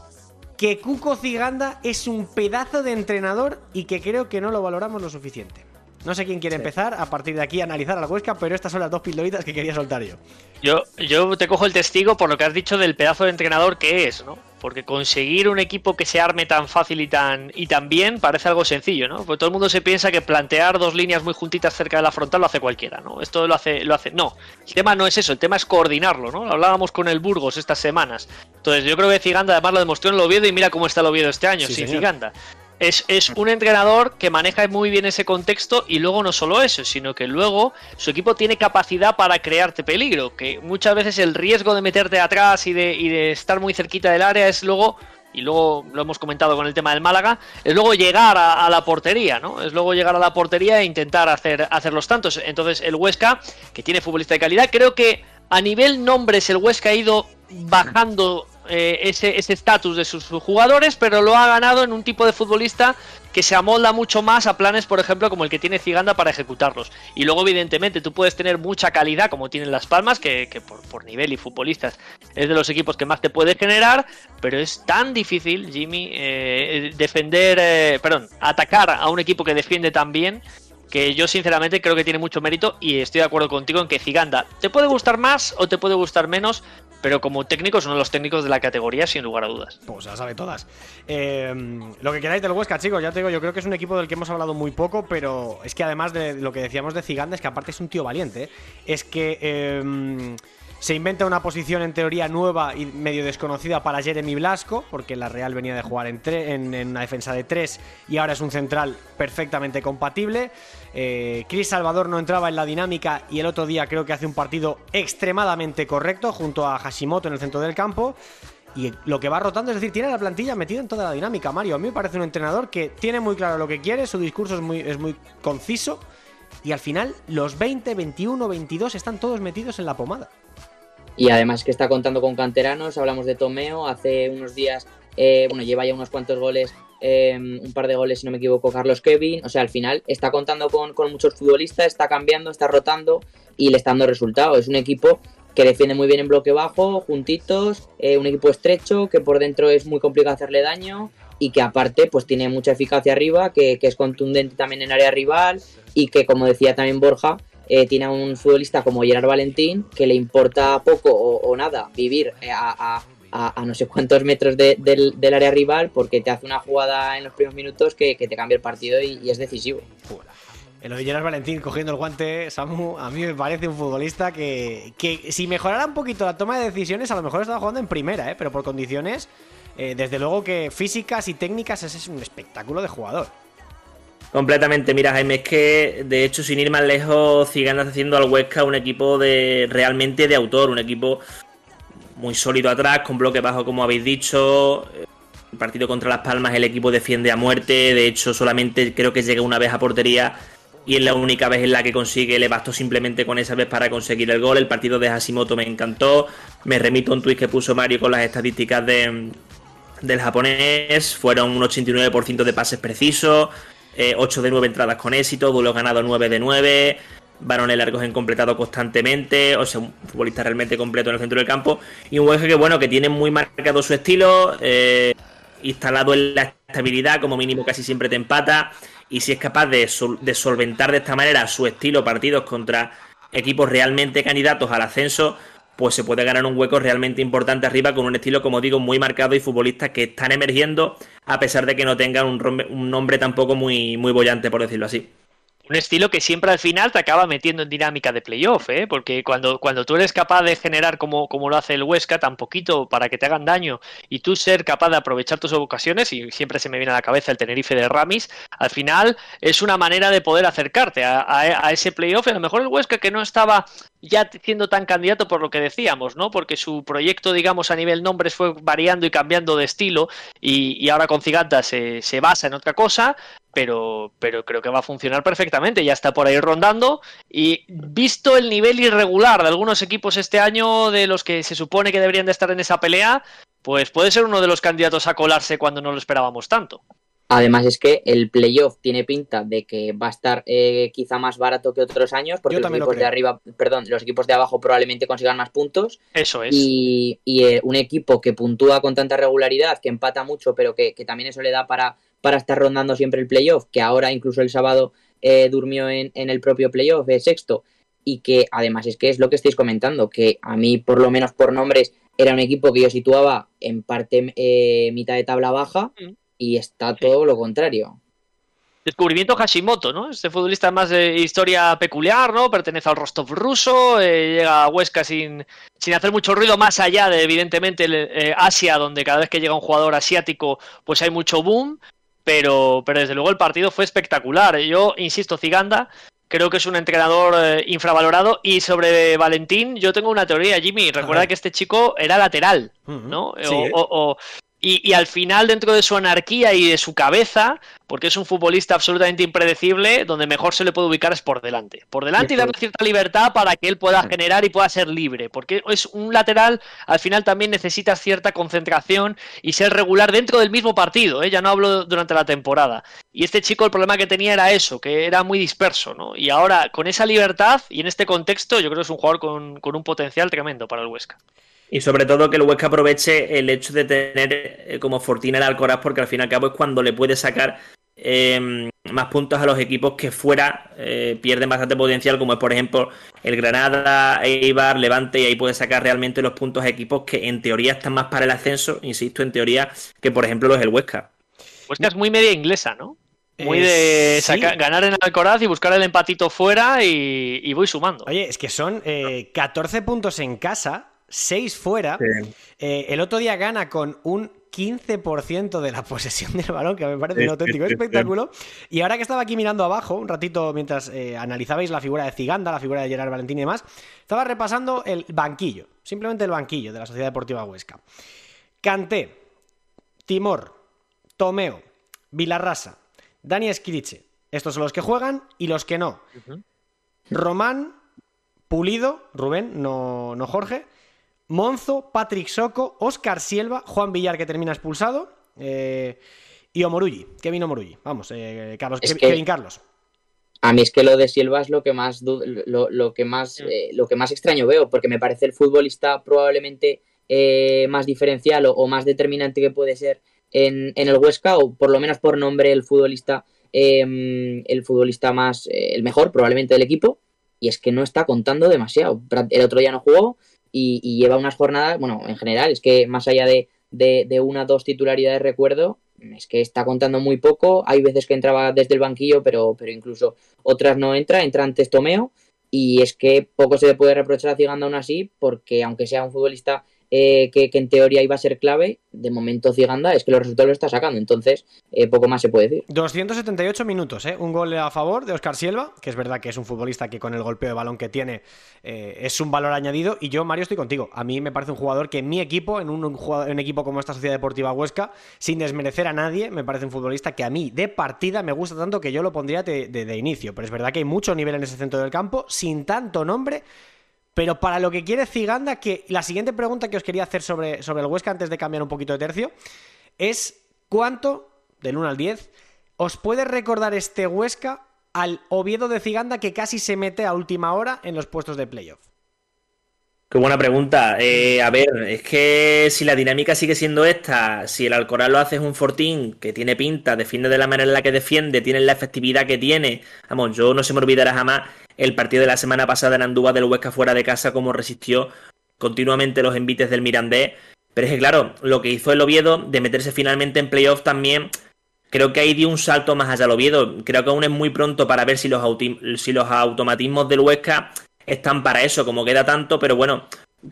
que Cuco Ciganda es un pedazo de entrenador y que creo que no lo valoramos lo suficiente. No sé quién quiere empezar a partir de aquí a analizar a la Huesca, pero estas son las dos pildoritas que quería soltar yo. Yo, yo te cojo el testigo por lo que has dicho del pedazo de entrenador que es, ¿no? Porque conseguir un equipo que se arme tan fácil y tan, y tan bien parece algo sencillo, ¿no? Porque todo el mundo se piensa que plantear dos líneas muy juntitas cerca de la frontal lo hace cualquiera, ¿no? Esto lo hace, lo hace. No, el tema no es eso, el tema es coordinarlo, ¿no? hablábamos con el Burgos estas semanas. Entonces, yo creo que Ciganda además lo demostró en el Oviedo y mira cómo está el Oviedo este año, sin Ciganda. Es, es, un entrenador que maneja muy bien ese contexto y luego no solo eso, sino que luego su equipo tiene capacidad para crearte peligro, que muchas veces el riesgo de meterte atrás y de, y de estar muy cerquita del área es luego y luego lo hemos comentado con el tema del Málaga, es luego llegar a, la portería, ¿no? Es luego llegar a la portería e intentar hacer, hacer los tantos. Entonces, el Huesca, que tiene futbolista de calidad, creo que a nivel nombres el Huesca ha ido bajando eh, ese estatus de sus jugadores, pero lo ha ganado en un tipo de futbolista que se amolda mucho más a planes, por ejemplo, como el que tiene Ciganda para ejecutarlos. Y luego, evidentemente, tú puedes tener mucha calidad, como tienen Las Palmas, que, por, nivel y futbolistas es de los equipos que más te puede generar, pero es tan difícil, Jimmy, eh, defender, eh, perdón, atacar a un equipo que defiende tan bien que yo sinceramente creo que tiene mucho mérito y estoy de acuerdo contigo en que Ciganda te puede gustar más o te puede gustar menos, pero como técnico es uno de los técnicos de la categoría sin lugar a dudas. Pues ya sabe todas. Eh, lo que queráis del Huesca, chicos, ya te digo, yo creo que es un equipo del que hemos hablado muy poco, pero es que además de lo que decíamos de Ciganda, es que aparte es un tío valiente. ¿eh? Es que... Eh, Se inventa una posición en teoría nueva y medio desconocida para Jeremy Blasco, porque la Real venía de jugar en, una defensa de tres y ahora es un central perfectamente compatible. Eh, Chris Salvador no entraba en la dinámica y el otro día creo que hace un partido extremadamente correcto junto a Hashimoto en el centro del campo. Y lo que va rotando, es decir, tiene la plantilla metida en toda la dinámica, Mario. A mí me parece un entrenador que tiene muy claro lo que quiere, su discurso es muy, es muy conciso y al final los 20, 21, 22 están todos metidos en la pomada. Y además que está contando con canteranos, hablamos de Tomeo, hace unos días, eh, bueno, lleva ya unos cuantos goles, em, un par de goles si no me equivoco, Carlos Kevin, o sea, al final está contando con, muchos futbolistas, está cambiando, está rotando y le está dando resultados. Es un equipo que defiende muy bien en bloque bajo, juntitos, eh, un equipo estrecho, que por dentro es muy complicado hacerle daño y que aparte pues tiene mucha eficacia arriba, que, que es contundente también en área rival y que como decía también Borja, eh, tiene a un futbolista como Gerard Valentín que le importa poco o, nada vivir eh, a, no sé cuántos metros del, área rival porque te hace una jugada en los primeros minutos que, te cambia el partido y, es decisivo. El de Gerard Valentín cogiendo el guante, Samu, a mí me parece un futbolista que, que si mejorara un poquito la toma de decisiones, a lo mejor estaba jugando en primera, ¿eh? pero por condiciones, desde luego que físicas y técnicas es un espectáculo de jugador. Completamente, mira Jaime, es que de hecho sin ir más lejos, Ciganda haciendo al Huesca un equipo de realmente de autor, un equipo muy sólido atrás, con bloque bajo como habéis dicho. El partido contra Las Palmas el equipo defiende a muerte, de hecho solamente creo que llega una vez a portería y es la única vez en la que consigue, le bastó simplemente con esa vez para conseguir el gol. El partido de Hashimoto me encantó, me remito a un tuit que puso Mario con las estadísticas de, del japonés, fueron un 89% de pases precisos 8 eh, de 9 entradas con éxito, duelo ganado 9 de 9, varones largos en completado constantemente, o sea, un futbolista realmente completo en el centro del campo, y un Huesca que bueno, que tiene muy marcado su estilo, eh, instalado en la estabilidad, como mínimo casi siempre te empata, y si es capaz de solventar de esta manera su estilo partidos contra equipos realmente candidatos al ascenso, pues se puede ganar un hueco realmente importante arriba con un estilo, como digo, muy marcado y futbolistas que están emergiendo a pesar de que no tengan un, nombre tampoco muy, muy bollante, por decirlo así un estilo que siempre al final te acaba metiendo en dinámica de playoff, ¿eh? porque cuando, cuando tú eres capaz de generar como, como lo hace el Huesca, tan poquito para que te hagan daño, y tú ser capaz de aprovechar tus ocasiones, y siempre se me viene a la cabeza el Tenerife de Ramis, al final es una manera de poder acercarte a, a ese playoff, y a lo mejor el Huesca que no estaba ya siendo tan candidato por lo que decíamos, ¿no? Porque su proyecto, digamos, a nivel nombres fue variando y cambiando de estilo y, ahora con Ciganta se, se, basa en otra cosa, pero, pero creo que va a funcionar perfectamente, ya está por ahí rondando y visto el nivel irregular de algunos equipos este año de los que se supone que deberían de estar en esa pelea, pues puede ser uno de los candidatos a colarse cuando no lo esperábamos tanto. Además es que el playoff tiene pinta de que va a estar eh, quizá más barato que otros años, porque los equipos de arriba, perdón, los equipos de abajo probablemente consigan más puntos. Eso es. Y, eh, un equipo que puntúa con tanta regularidad, que empata mucho, pero que, también eso le da para, para estar rondando siempre el playoff, que ahora incluso el sábado eh, durmió en, en, el propio playoff, de sexto, y que además es que es lo que estáis comentando, que a mí por lo menos por nombres era un equipo que yo situaba en parte mitad de tabla baja. Mm y está todo lo contrario. Descubrimiento Hashimoto, ¿no? Este futbolista más de historia peculiar, ¿no? Pertenece al Rostov ruso, eh, llega a Huesca sin, sin hacer mucho ruido, más allá de, evidentemente, eh, Asia, donde cada vez que llega un jugador asiático, pues hay mucho boom, pero, pero desde luego el partido fue espectacular. Yo, insisto, Ziganda, creo que es un entrenador eh, infravalorado. Y sobre Valentín, yo tengo una teoría, Jimmy. Recuerda que este chico era lateral, ¿no? o, y, al final, dentro de su anarquía y de su cabeza, porque es un futbolista absolutamente impredecible, donde mejor se le puede ubicar es por delante. Por delante y, darle cierta libertad para que él pueda generar y pueda ser libre. Porque es un lateral, al final también necesita cierta concentración y ser regular dentro del mismo partido. ¿eh? Ya no hablo durante la temporada. Y este chico, el problema que tenía era eso, que era muy disperso. ¿no? Y ahora, con esa libertad y en este contexto, yo creo que es un jugador con, con un potencial tremendo para el Huesca. Y sobre todo que el Huesca aproveche el hecho de tener eh, como Fortina el Alcoraz, porque al fin y al cabo es cuando le puede sacar em, más puntos a los equipos que fuera eh, pierden bastante potencial, como es por ejemplo el Granada, Eibar, Levante, y ahí puede sacar realmente los puntos a equipos que en teoría están más para el ascenso, insisto, en teoría, que por ejemplo los del Huesca. Huesca es muy media inglesa, ¿no? Muy de ganar en Alcoraz y buscar el empatito fuera y, voy sumando. Oye, es que son 14 puntos en casa, 6 fuera. el otro día gana con un 15% de la posesión del balón, que me parece un auténtico espectáculo. Y ahora que estaba aquí mirando abajo, un ratito mientras eh, analizabais la figura de Ziganda, la figura de Gerard Valentín y demás, estaba repasando el banquillo, simplemente el banquillo de la Sociedad Deportiva Huesca. Canté, Timor, Tomeo, Vilarrasa, Dani Esquiriche. Estos son los que juegan y los que no. Román, Pulido, Rubén, no, no Jorge, Monzo, Patrick Soco, Oscar Silva, Juan Villar que termina expulsado eh, y Omorulli, Kevin Omorulli. Vamos, eh, Carlos, Kevin Carlos. A mí es que lo de Silva es lo que más lo, que más eh, lo que más extraño veo, porque me parece el futbolista probablemente más diferencial o, más determinante que puede ser en, el Huesca, o por lo menos por nombre el futbolista em, el futbolista más el mejor probablemente del equipo. Y es que no está contando demasiado. El otro día no jugó, y, lleva unas jornadas, bueno, en general, es que más allá de, de, una o dos titularidades recuerdo, es que está contando muy poco, hay veces que entraba desde el banquillo, pero, pero incluso otras no entra, entra antes Tomeo, y es que poco se le puede reprochar a Ciganda aún así, porque aunque sea un futbolista eh, que, en teoría iba a ser clave, de momento Ciganda es que los resultados lo está sacando, entonces eh, poco más se puede decir. 278 minutos, ¿eh? un gol a favor de Oscar Silva, que es verdad que es un futbolista que con el golpeo de balón que tiene eh, es un valor añadido, y yo, Mario, estoy contigo. A mí me parece un jugador que en mi equipo, en un, equipo como esta Sociedad Deportiva Huesca, sin desmerecer a nadie, me parece un futbolista que a mí de partida me gusta tanto que yo lo pondría de inicio, pero es verdad que hay mucho nivel en ese centro del campo, sin tanto nombre pero para lo que quiere Ziganda, que la siguiente pregunta que os quería hacer sobre, sobre el Huesca antes de cambiar un poquito de tercio es ¿cuánto, del 1 al 10, os puede recordar este Huesca al Oviedo de Ziganda que casi se mete a última hora en los puestos de playoff? Qué buena pregunta. Eh, a ver, es que si la dinámica sigue siendo esta, si el Alcoraz lo hace es un Fortín que tiene pinta, defiende de la manera en la que defiende, tiene la efectividad que tiene, vamos, yo no se me olvidará jamás el partido de la semana pasada en Andúa del Huesca fuera de casa, como resistió continuamente los envites del Mirandés. Pero es que, claro, lo que hizo el Oviedo de meterse finalmente en playoff también, creo que ahí dio un salto más allá al Oviedo. Creo que aún es muy pronto para ver si los, si los automatismos del Huesca están para eso, como queda tanto, pero bueno,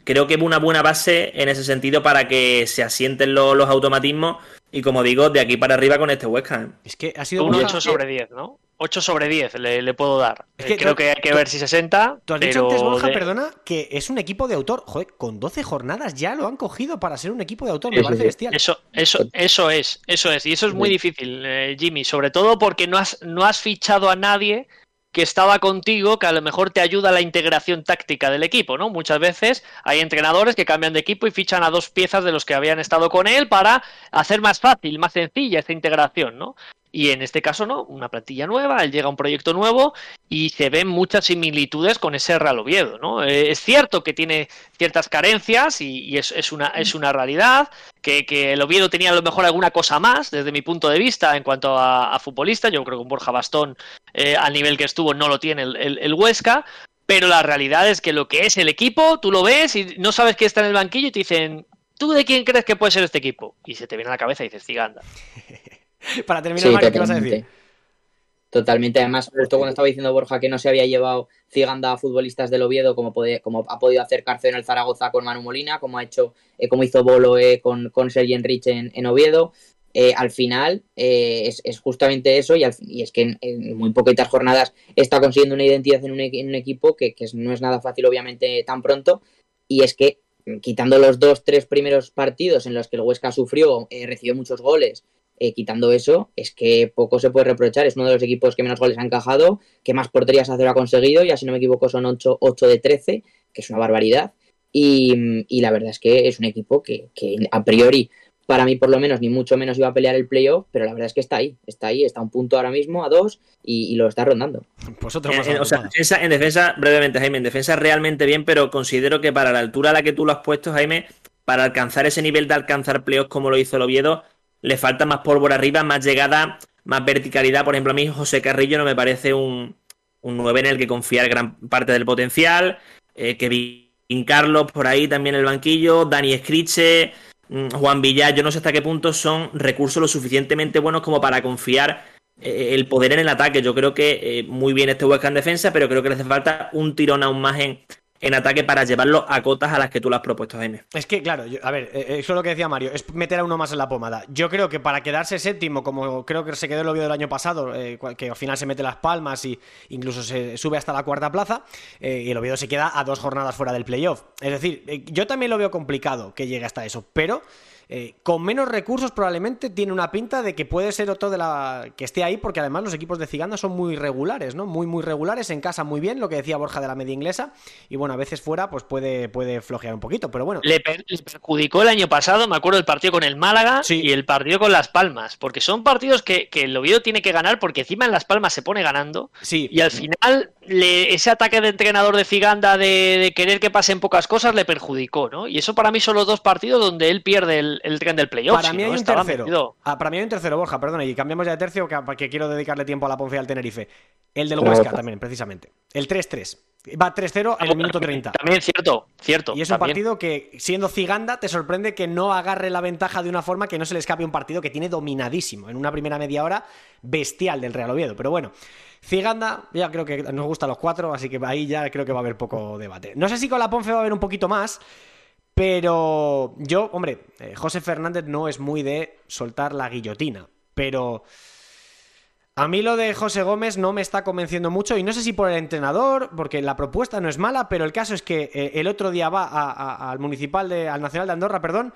creo que es una buena base en ese sentido para que se asienten los, los automatismos y como digo, de aquí para arriba con este Huesca. Es que ha sido un 8 sobre 10, ¿no? 8 sobre 10 le, puedo dar. Eh, creo que hay que ver si 60. Tú has dicho antes, Borja, perdona, que es un equipo de autor. Joder, con 12 jornadas ya lo han cogido para ser un equipo de autor. Me parece bestial. Eso, eso, eso es, eso es. Y eso es muy difícil, eh, Jimmy. Sobre todo porque no has, no has fichado a nadie que estaba contigo, que a lo mejor te ayuda a la integración táctica del equipo, ¿no? Muchas veces hay entrenadores que cambian de equipo y fichan a dos piezas de los que habían estado con él para hacer más fácil, más sencilla esta integración, ¿no? Y en este caso no, una plantilla nueva, él llega a un proyecto nuevo y se ven muchas similitudes con ese Real Oviedo, ¿no? Eh, es cierto que tiene ciertas carencias y, es, una, es una realidad, que, el Oviedo tenía a lo mejor alguna cosa más desde mi punto de vista en cuanto a, futbolista, yo creo que un Borja Bastón eh, al nivel que estuvo no lo tiene el, Huesca, pero la realidad es que lo que es el equipo, tú lo ves y no sabes quién está en el banquillo y te dicen, ¿tú de quién crees que puede ser este equipo? Y se te viene a la cabeza y dices, Ciganda. Para terminar, Mario, ¿qué vas a decir? Totalmente. Además, justo cuando estaba diciendo Borja que no se había llevado Ciganda a futbolistas del Oviedo, como, como ha podido hacer Carceo en el Zaragoza con Manu Molina, como ha hecho, eh, como hizo Bolo eh, con, con Sergi Enrich en, Oviedo. Eh, al final es, justamente eso y, es que en, muy poquitas jornadas está consiguiendo una identidad en un, equipo que, que, no es nada fácil obviamente tan pronto y es que quitando los dos, tres primeros partidos en los que el Huesca sufrió, recibió muchos goles eh, quitando eso, es que poco se puede reprochar. Es uno de los equipos que menos goles ha encajado, que más porterías hacer ha conseguido, y así no me equivoco son 8, 8 de 13, que es una barbaridad. Y, la verdad es que es un equipo que, a priori, para mí por lo menos, ni mucho menos iba a pelear el playoff, pero la verdad es que está ahí, está ahí, está a un punto ahora mismo, a dos, y, lo está rondando. Pues otro más eh, o sea, en defensa, brevemente, Jaime, en defensa realmente bien, pero considero que para la altura a la que tú lo has puesto, Jaime, para alcanzar ese nivel de alcanzar playoffs como lo hizo el Oviedo, le falta más pólvora arriba, más llegada, más verticalidad. Por ejemplo, a mí José Carrillo no me parece un, un 9 en el que confiar gran parte del potencial. Eh, Kevin Carlos por ahí también en el banquillo, Dani Escriche, mm, Juan Villar, yo no sé hasta qué punto son recursos lo suficientemente buenos como para confiar eh, el poder en el ataque. Yo creo que muy bien este Huesca en defensa, pero creo que le hace falta un tirón aún más en, en ataque para llevarlo a cotas a las que tú lo has propuesto, Jaime. Es que, claro, a ver, eh, eso es lo que decía Mario, es meter a uno más en la pomada. Yo creo que para quedarse séptimo, como creo que se quedó el Oviedo del año pasado, eh, que al final se mete las palmas y incluso se sube hasta la cuarta plaza, eh, y el Oviedo se queda a dos jornadas fuera del playoff. Es decir, yo también lo veo complicado que llegue hasta eso, pero eh, con menos recursos probablemente tiene una pinta de que puede ser otro de la que esté ahí porque además los equipos de Ciganda son muy regulares, ¿no? Muy muy regulares, en casa muy bien, lo que decía Borja de la media inglesa y bueno, a veces fuera pues puede, puede flojear un poquito, pero bueno. Le, perjudicó el año pasado, me acuerdo el partido con el Málaga y el partido con Las Palmas, porque son partidos que, el Oviedo tiene que ganar porque encima en Las Palmas se pone ganando sí. y al final ese ataque de entrenador de Ciganda de, querer que pasen pocas cosas le perjudicó, ¿no? Y eso para mí son los dos partidos donde él pierde el, el tren del playoff. Para mí hay un tercero. Ah, para mí hay un tercero, Borja, perdona, y cambiamos ya de tercio que, quiero dedicarle tiempo a la Ponce al Tenerife. El del Huesca también, precisamente. El 3-3. Va 3-0 en el minuto 30. También cierto, cierto. Y es un partido que, siendo Ciganda, te sorprende que no agarre la ventaja de una forma que no se le escape un partido que tiene dominadísimo en una primera media hora bestial del Real Oviedo. Pero bueno, Ciganda, ya creo que nos gustan los cuatro, así que ahí ya creo que va a haber poco debate. No sé si con la Ponce va a haber un poquito más, pero yo, hombre, eh, José Fernández no es muy de soltar la guillotina, pero a mí lo de José Gómez no me está convenciendo mucho y no sé si por el entrenador, porque la propuesta no es mala, pero el caso es que eh, el otro día va al municipal de, al Nacional de Andorra, perdón,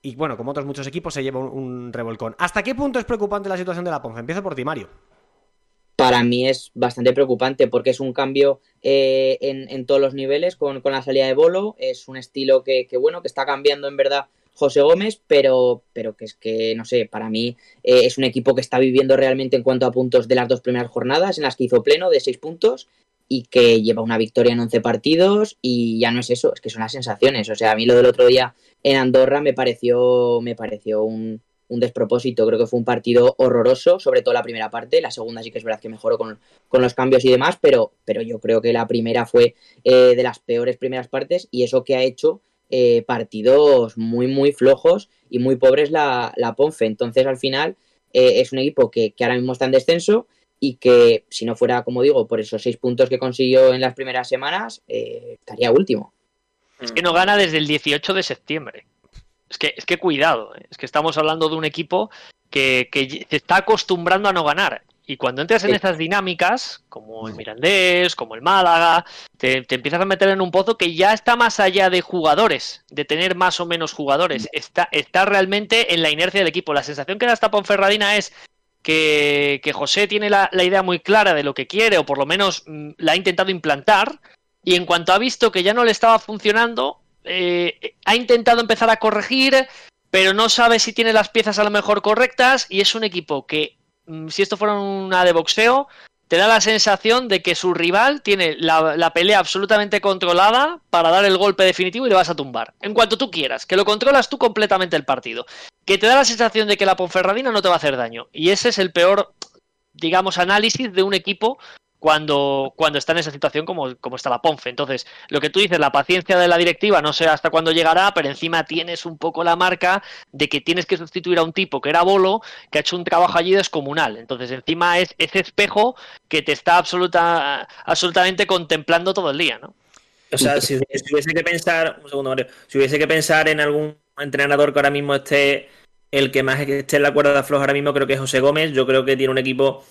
y bueno, como otros muchos equipos se lleva un, revolcón. ¿Hasta qué punto es preocupante la situación de la Ponce? Empiezo por ti, Mario para mí es bastante preocupante porque es un cambio eh, en, todos los niveles con, la salida de Bolo. Es un estilo que, bueno, que está cambiando en verdad José Gómez, pero, pero que es que, no sé, para mí eh, es un equipo que está viviendo realmente en cuanto a puntos de las dos primeras jornadas, en las que hizo pleno de seis puntos y que lleva una victoria en once partidos y ya no es eso, es que son las sensaciones. O sea, a mí lo del otro día en Andorra me pareció, me pareció un, un despropósito. Creo que fue un partido horroroso, sobre todo la primera parte. La segunda sí que es verdad que mejoró con, los cambios y demás, pero, pero yo creo que la primera fue eh, de las peores primeras partes y eso que ha hecho eh, partidos muy, muy flojos y muy pobres la, la Ponfe. Entonces, al final, eh, es un equipo que, que, ahora mismo está en descenso y que, si no fuera, como digo, por esos seis puntos que consiguió en las primeras semanas, estaría último. Es que no gana desde el 18 de septiembre. Es que, es que cuidado, ¿eh? es que estamos hablando de un equipo que, se está acostumbrando a no ganar. Y cuando entras en estas dinámicas, como el Mirandés, como el Málaga, te, empiezas a meter en un pozo que ya está más allá de jugadores, de tener más o menos jugadores. Está, está realmente en la inercia del equipo. La sensación que da esta Ponferradina es que, José tiene la, la, idea muy clara de lo que quiere, o por lo menos mm, la ha intentado implantar, y en cuanto ha visto que ya no le estaba funcionando, eh, ha intentado empezar a corregir, pero no sabe si tiene las piezas a lo mejor correctas y es un equipo que, mm, si esto fuera una de boxeo, te da la sensación de que su rival tiene la, pelea absolutamente controlada para dar el golpe definitivo y le vas a tumbar. En cuanto tú quieras, que lo controlas tú completamente el partido. Que te da la sensación de que la Ponferradina no te va a hacer daño. Y ese es el peor, digamos, análisis de un equipo cuando, cuando está en esa situación como, como está la Ponfe. Entonces, lo que tú dices, la paciencia de la directiva, no sé hasta cuándo llegará, pero encima tienes un poco la marca de que tienes que sustituir a un tipo que era Bolo, que ha hecho un trabajo allí descomunal. Entonces, encima es ese espejo que te está absoluta, absolutamente contemplando todo el día, ¿no? O sea, si, hubiese que pensar, un segundo, Mario, si hubiese que pensar en algún entrenador que ahora mismo esté el que más esté en la cuerda floja ahora mismo creo que es José Gómez. Yo creo que tiene un equipo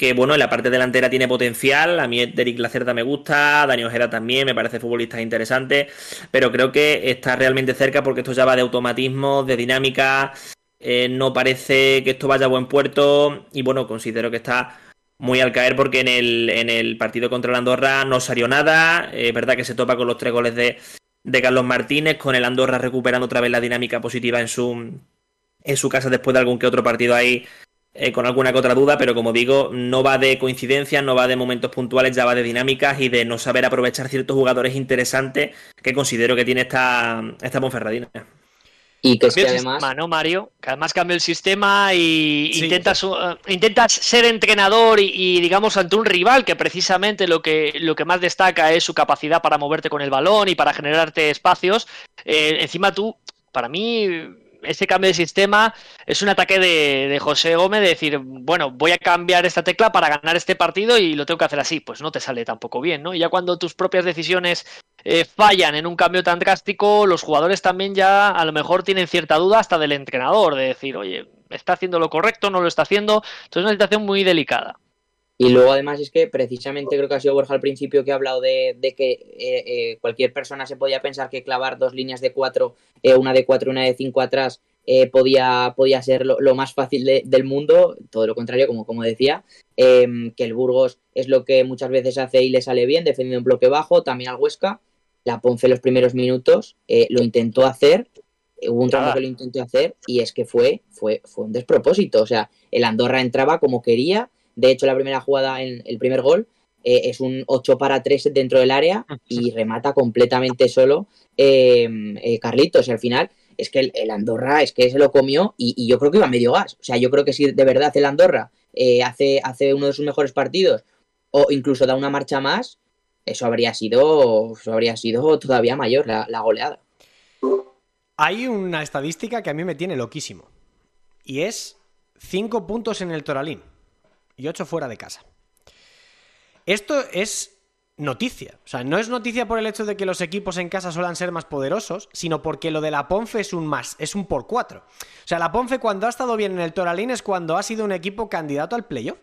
que bueno, en la parte delantera tiene potencial, a mí Derek Lacerda me gusta, Dani Ojeda también, me parece futbolista interesante, pero creo que está realmente cerca porque esto ya va de automatismo, de dinámica, eh, no parece que esto vaya a buen puerto y bueno, considero que está muy al caer porque en el, en el partido contra el Andorra no salió nada, es verdad que se topa con los tres goles de, de Carlos Martínez, con el Andorra recuperando otra vez la dinámica positiva en su, en su casa después de algún que otro partido ahí eh, con alguna que otra duda, pero como digo, no va de coincidencias, no va de momentos puntuales, ya va de dinámicas y de no saber aprovechar ciertos jugadores interesantes que considero que tiene esta, esta Ponferradina. Y que, además. ¿no, Mario? Que además cambia el sistema y intentas, eh, intentas ser entrenador y, digamos, ante un rival que precisamente lo que, lo que más destaca es su capacidad para moverte con el balón y para generarte espacios. Eh, encima tú, para mí, ese cambio de sistema es un ataque de, José Gómez de decir, bueno, voy a cambiar esta tecla para ganar este partido y lo tengo que hacer así. Pues no te sale tampoco bien, ¿no? Y ya cuando tus propias decisiones eh, fallan en un cambio tan drástico, los jugadores también ya a lo mejor tienen cierta duda hasta del entrenador, de decir, oye, ¿está haciendo lo correcto? ¿No lo está haciendo? Entonces es una situación muy delicada. Y luego además es que precisamente creo que ha sido Borja al principio que ha hablado de, que eh, eh, cualquier persona se podía pensar que clavar dos líneas de cuatro, eh, una de cuatro y una de cinco atrás, podía, podía ser lo, más fácil del mundo, todo lo contrario, como, como decía, em, que el Burgos es lo que muchas veces hace y le sale bien, defendiendo un bloque bajo, también al Huesca, la Ponce los primeros minutos lo intentó hacer, hubo un tramo que lo intentó hacer y es que fue, fue, fue un despropósito, o sea, el Andorra entraba como quería, de hecho, la primera jugada, en el primer gol, eh, es un 8 para 3 dentro del área y remata completamente solo em, eh, Carlitos. Y al final es que el, Andorra es que se lo comió y, yo creo que iba medio gas. O sea, yo creo que si de verdad el Andorra eh, hace, hace uno de sus mejores partidos o incluso da una marcha más, eso habría sido, eso habría sido todavía mayor la, la goleada. Hay una estadística que a mí me tiene loquísimo y es 5 puntos en el Toralín y 8 fuera de casa. Esto es noticia. O sea, no es noticia por el hecho de que los equipos en casa suelen ser más poderosos, sino porque lo de la Ponfe es un más, es un por cuatro. O sea, la Ponfe cuando ha estado bien en el Toralín es cuando ha sido un equipo candidato al playoff.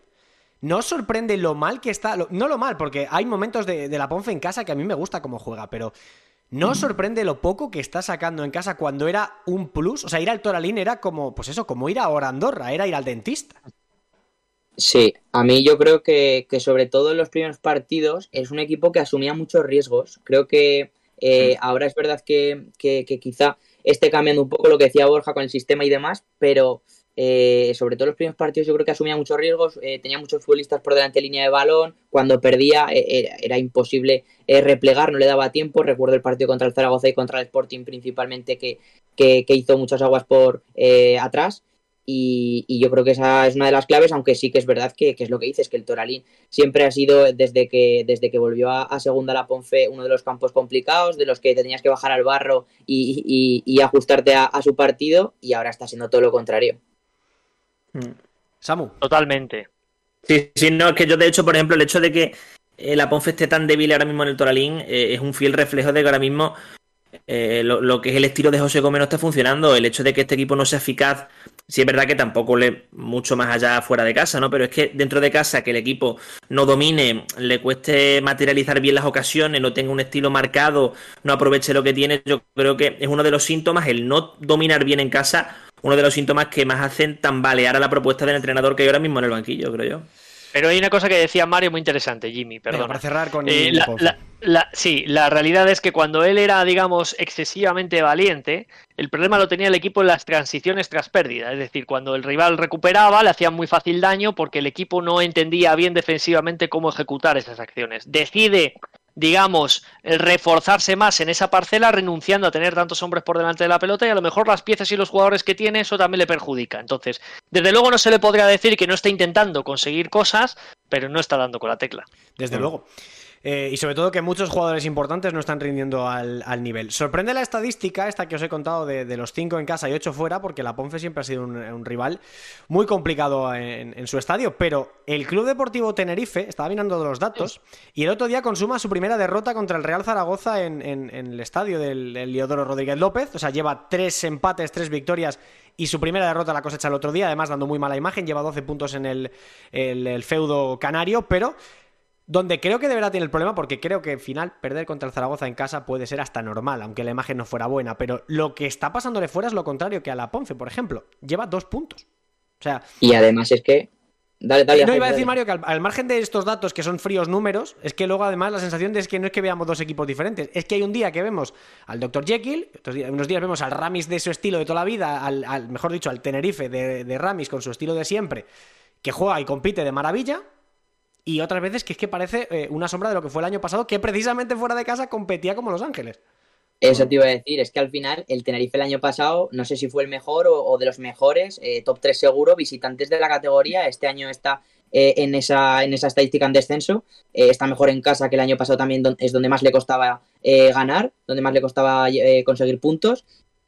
¿No os sorprende lo mal que está? no lo mal, porque hay momentos de, la Ponfe en casa que a mí me gusta cómo juega, pero ¿no os sorprende lo poco que está sacando en casa cuando era un plus? O sea, ir al Toralín era como, pues eso, como ir a Orandorra, era ir al dentista. Sí, a mí yo creo que, sobre todo en los primeros partidos es un equipo que asumía muchos riesgos. Creo que eh, ahora es verdad que, quizá esté cambiando un poco lo que decía Borja con el sistema y demás, pero eh, sobre todo en los primeros partidos yo creo que asumía muchos riesgos, eh, tenía muchos futbolistas por delante de línea de balón, cuando perdía era, imposible replegar, no le daba tiempo. Recuerdo el partido contra el Zaragoza y contra el Sporting principalmente que, que hizo muchas aguas por atrás. Y, yo creo que esa es una de las claves, aunque sí que es verdad que, es lo que dices, que el Toralín siempre ha sido, desde que, desde que volvió a, segunda la Ponfe, uno de los campos complicados, de los que tenías que bajar al barro y, ajustarte a, su partido, y ahora está siendo todo lo contrario. Mm. Samu. Totalmente. Sí, sí, no, es que yo de hecho, por ejemplo, el hecho de que eh, la Ponfe esté tan débil ahora mismo en el Toralín eh, es un fiel reflejo de que ahora mismo eh, lo, que es el estilo de José Gómez no está funcionando. El hecho de que este equipo no sea eficaz, sí es verdad que tampoco le mucho más allá fuera de casa, ¿no? Pero es que dentro de casa que el equipo no domine, le cueste materializar bien las ocasiones, no tenga un estilo marcado, no aproveche lo que tiene, yo creo que es uno de los síntomas, el no dominar bien en casa, uno de los síntomas que más hacen tambalear a la propuesta del entrenador que hay ahora mismo en el banquillo, creo yo. Pero hay una cosa que decía Mario muy interesante, Jimmy, perdón. para cerrar con eh, la, sí, la realidad es que cuando él era, digamos, excesivamente valiente, el problema lo tenía el equipo en las transiciones tras pérdida. Es decir, cuando el rival recuperaba, le hacían muy fácil daño porque el equipo no entendía bien defensivamente cómo ejecutar esas acciones. Decide digamos, reforzarse más en esa parcela, renunciando a tener tantos hombres por delante de la pelota y a lo mejor las piezas y los jugadores que tiene eso también le perjudica. Entonces, desde luego no se le podría decir que no está intentando conseguir cosas, pero no está dando con la tecla. Desde luego. Eh, y sobre todo que muchos jugadores importantes no están rindiendo al, nivel. Sorprende la estadística, esta que os he contado, de, los 5 en casa y 8 fuera, porque la Ponce siempre ha sido un, rival muy complicado en, su estadio. Pero el Club Deportivo Tenerife, estaba mirando los datos, y el otro día consuma su primera derrota contra el Real Zaragoza en, el estadio del, Leodoro Rodríguez López. O sea, lleva 3 empates, 3 victorias y su primera derrota la cosecha el otro día, además dando muy mala imagen, lleva 12 puntos en el, el feudo canario, pero donde creo que deberá tener el problema, porque creo que al final perder contra el Zaragoza en casa puede ser hasta normal, aunque la imagen no fuera buena. Pero lo que está pasándole fuera es lo contrario que a la Ponce, por ejemplo. Lleva dos puntos. O sea. Y además es que. Dale, dale, no, iba a decir, Mario, que al, margen de estos datos que son fríos números, es que luego además la sensación es que no es que veamos dos equipos diferentes, es que hay un día que vemos al Dr. Jekyll, unos días vemos al Ramis de su estilo de toda la vida, al, mejor dicho, al Tenerife de, de Ramis con su estilo de siempre, que juega y compite de maravilla, y otras veces que es que parece eh, una sombra de lo que fue el año pasado, que precisamente fuera de casa competía como Los Ángeles. Eso te iba a decir, es que al final el Tenerife el año pasado, no sé si fue el mejor o, de los mejores, eh, top 3 seguro, visitantes de la categoría, este año está eh, en, esa, en esa estadística en descenso, está mejor en casa que el año pasado también es donde más le costaba ganar, donde más le costaba conseguir puntos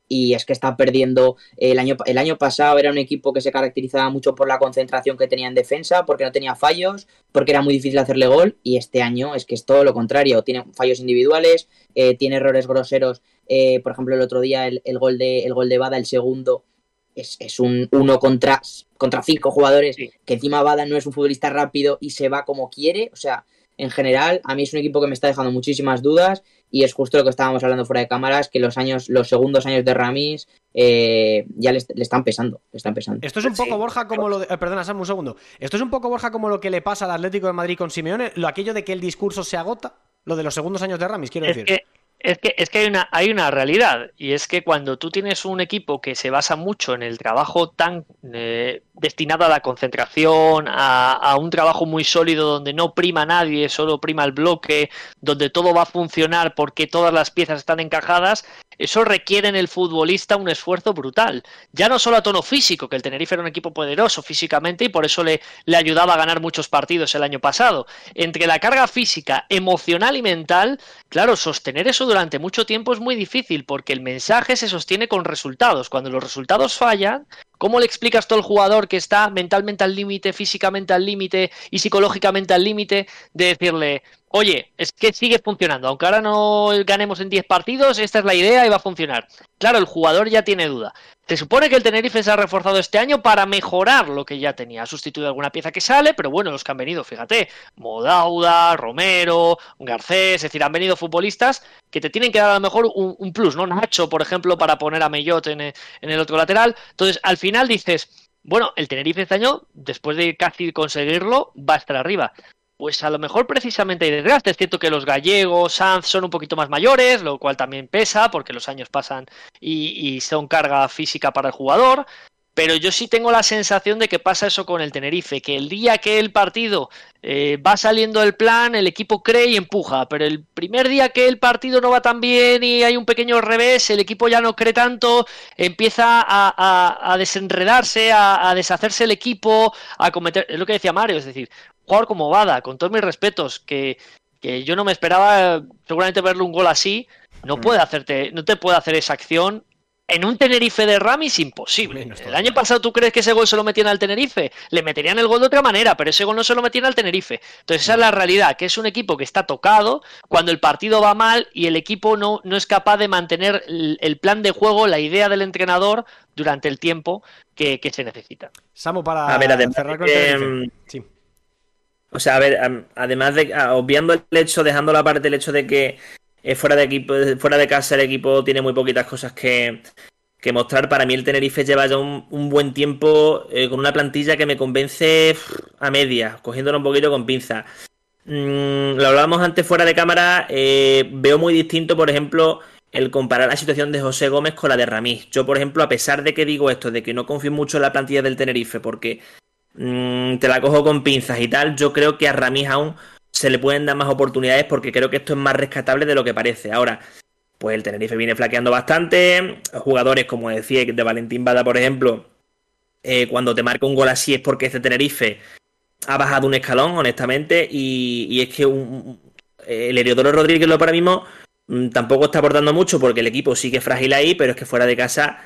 y es que está perdiendo el año, el año pasado era un equipo que se caracterizaba mucho por la concentración que tenía en defensa, porque no tenía fallos, porque era muy difícil hacerle gol y este año es que es todo lo contrario, tiene fallos individuales, eh, tiene errores groseros, eh, por ejemplo el otro día el, gol de, el gol de Bada, el segundo, es, es un uno contra, contra cinco jugadores, que encima Bada no es un futbolista rápido y se va como quiere, o sea, en general a mí es un equipo que me está dejando muchísimas dudas y es justo lo que estábamos hablando fuera de cámaras, que los años, los segundos años de Ramis eh, ya le, están pesando, le están pesando. Esto es un poco, Borja, como lo de, eh, perdona, Sam, un segundo. Esto es un poco, Borja, como lo que le pasa al Atlético de Madrid con Simeone, lo aquello de que el discurso se agota, lo de los segundos años de Ramis, quiero decir. Es que, es que hay, una, hay una realidad y es que cuando tú tienes un equipo que se basa mucho en el trabajo tan eh, destinado a la concentración, a, a, un trabajo muy sólido donde no prima nadie, solo prima el bloque, donde todo va a funcionar porque todas las piezas están encajadas, eso requiere en el futbolista un esfuerzo brutal. Ya no solo a tono físico, que el Tenerife era un equipo poderoso físicamente y por eso le, le ayudaba a ganar muchos partidos el año pasado. Entre la carga física, emocional y mental, claro, sostener eso durante mucho tiempo es muy difícil porque el mensaje se sostiene con resultados. Cuando los resultados fallan, ¿Cómo le explicas tú al jugador que está mentalmente al límite, físicamente al límite y psicológicamente al límite de decirle, oye, es que sigue funcionando, aunque ahora no ganemos en 10 partidos, esta es la idea y va a funcionar. Claro, el jugador ya tiene duda. Se supone que el Tenerife se ha reforzado este año para mejorar lo que ya tenía. Ha sustituido alguna pieza que sale, pero bueno, los que han venido, fíjate, Modauda, Romero, Garcés, es decir, han venido futbolistas que te tienen que dar a lo mejor un, plus, ¿no? Nacho, por ejemplo, para poner a Mellot en en el otro lateral. Entonces, al final dices, bueno, el Tenerife este año, después de casi conseguirlo, va a estar arriba pues a lo mejor precisamente hay desgaste. Es cierto que los gallegos, Sanz, son un poquito más mayores, lo cual también pesa porque los años pasan y, son carga física para el jugador. Pero yo sí tengo la sensación de que pasa eso con el Tenerife, que el día que el partido eh, va saliendo el plan, el equipo cree y empuja, pero el primer día que el partido no va tan bien y hay un pequeño revés, el equipo ya no cree tanto, empieza a, desenredarse, a, a, deshacerse el equipo, a cometer, es lo que decía Mario, es decir, jugador como Bada, con todos mis respetos, que, yo no me esperaba seguramente verle un gol así, no mm. puede hacerte, no te puede hacer esa acción. En un Tenerife de Ramis, imposible. el año pasado, ¿tú crees que ese gol se lo metían al Tenerife? Le meterían el gol de otra manera, pero ese gol no se lo metían al Tenerife. Entonces, esa es la realidad, que es un equipo que está tocado cuando el partido va mal y el equipo no, no es capaz de mantener el, plan de juego, la idea del entrenador durante el tiempo que, se necesita. Samu, para cerrar con mm, sí. O sea, a ver, además de, obviando el hecho, dejando la parte el hecho de que eh, fuera de equipo, fuera de casa el equipo tiene muy poquitas cosas que, mostrar. Para mí el Tenerife lleva ya un, buen tiempo eh, con una plantilla que me convence a media, cogiéndolo un poquito con pinza. Mm, lo hablábamos antes fuera de cámara, eh, veo muy distinto, por ejemplo, el comparar la situación de José Gómez con la de Ramís. Yo, por ejemplo, a pesar de que digo esto, de que no confío mucho en la plantilla del Tenerife, porque Mm, te la cojo con pinzas y tal, yo creo que a Ramis aún se le pueden dar más oportunidades porque creo que esto es más rescatable de lo que parece. Ahora, pues el Tenerife viene flaqueando bastante. Jugadores, como decía, de Valentín Bada, por ejemplo, eh, cuando te marca un gol así es porque este Tenerife ha bajado un escalón, honestamente, y, es que el Heriodoro Rodríguez lo para mismo mm, tampoco está aportando mucho porque el equipo sigue frágil ahí, pero es que fuera de casa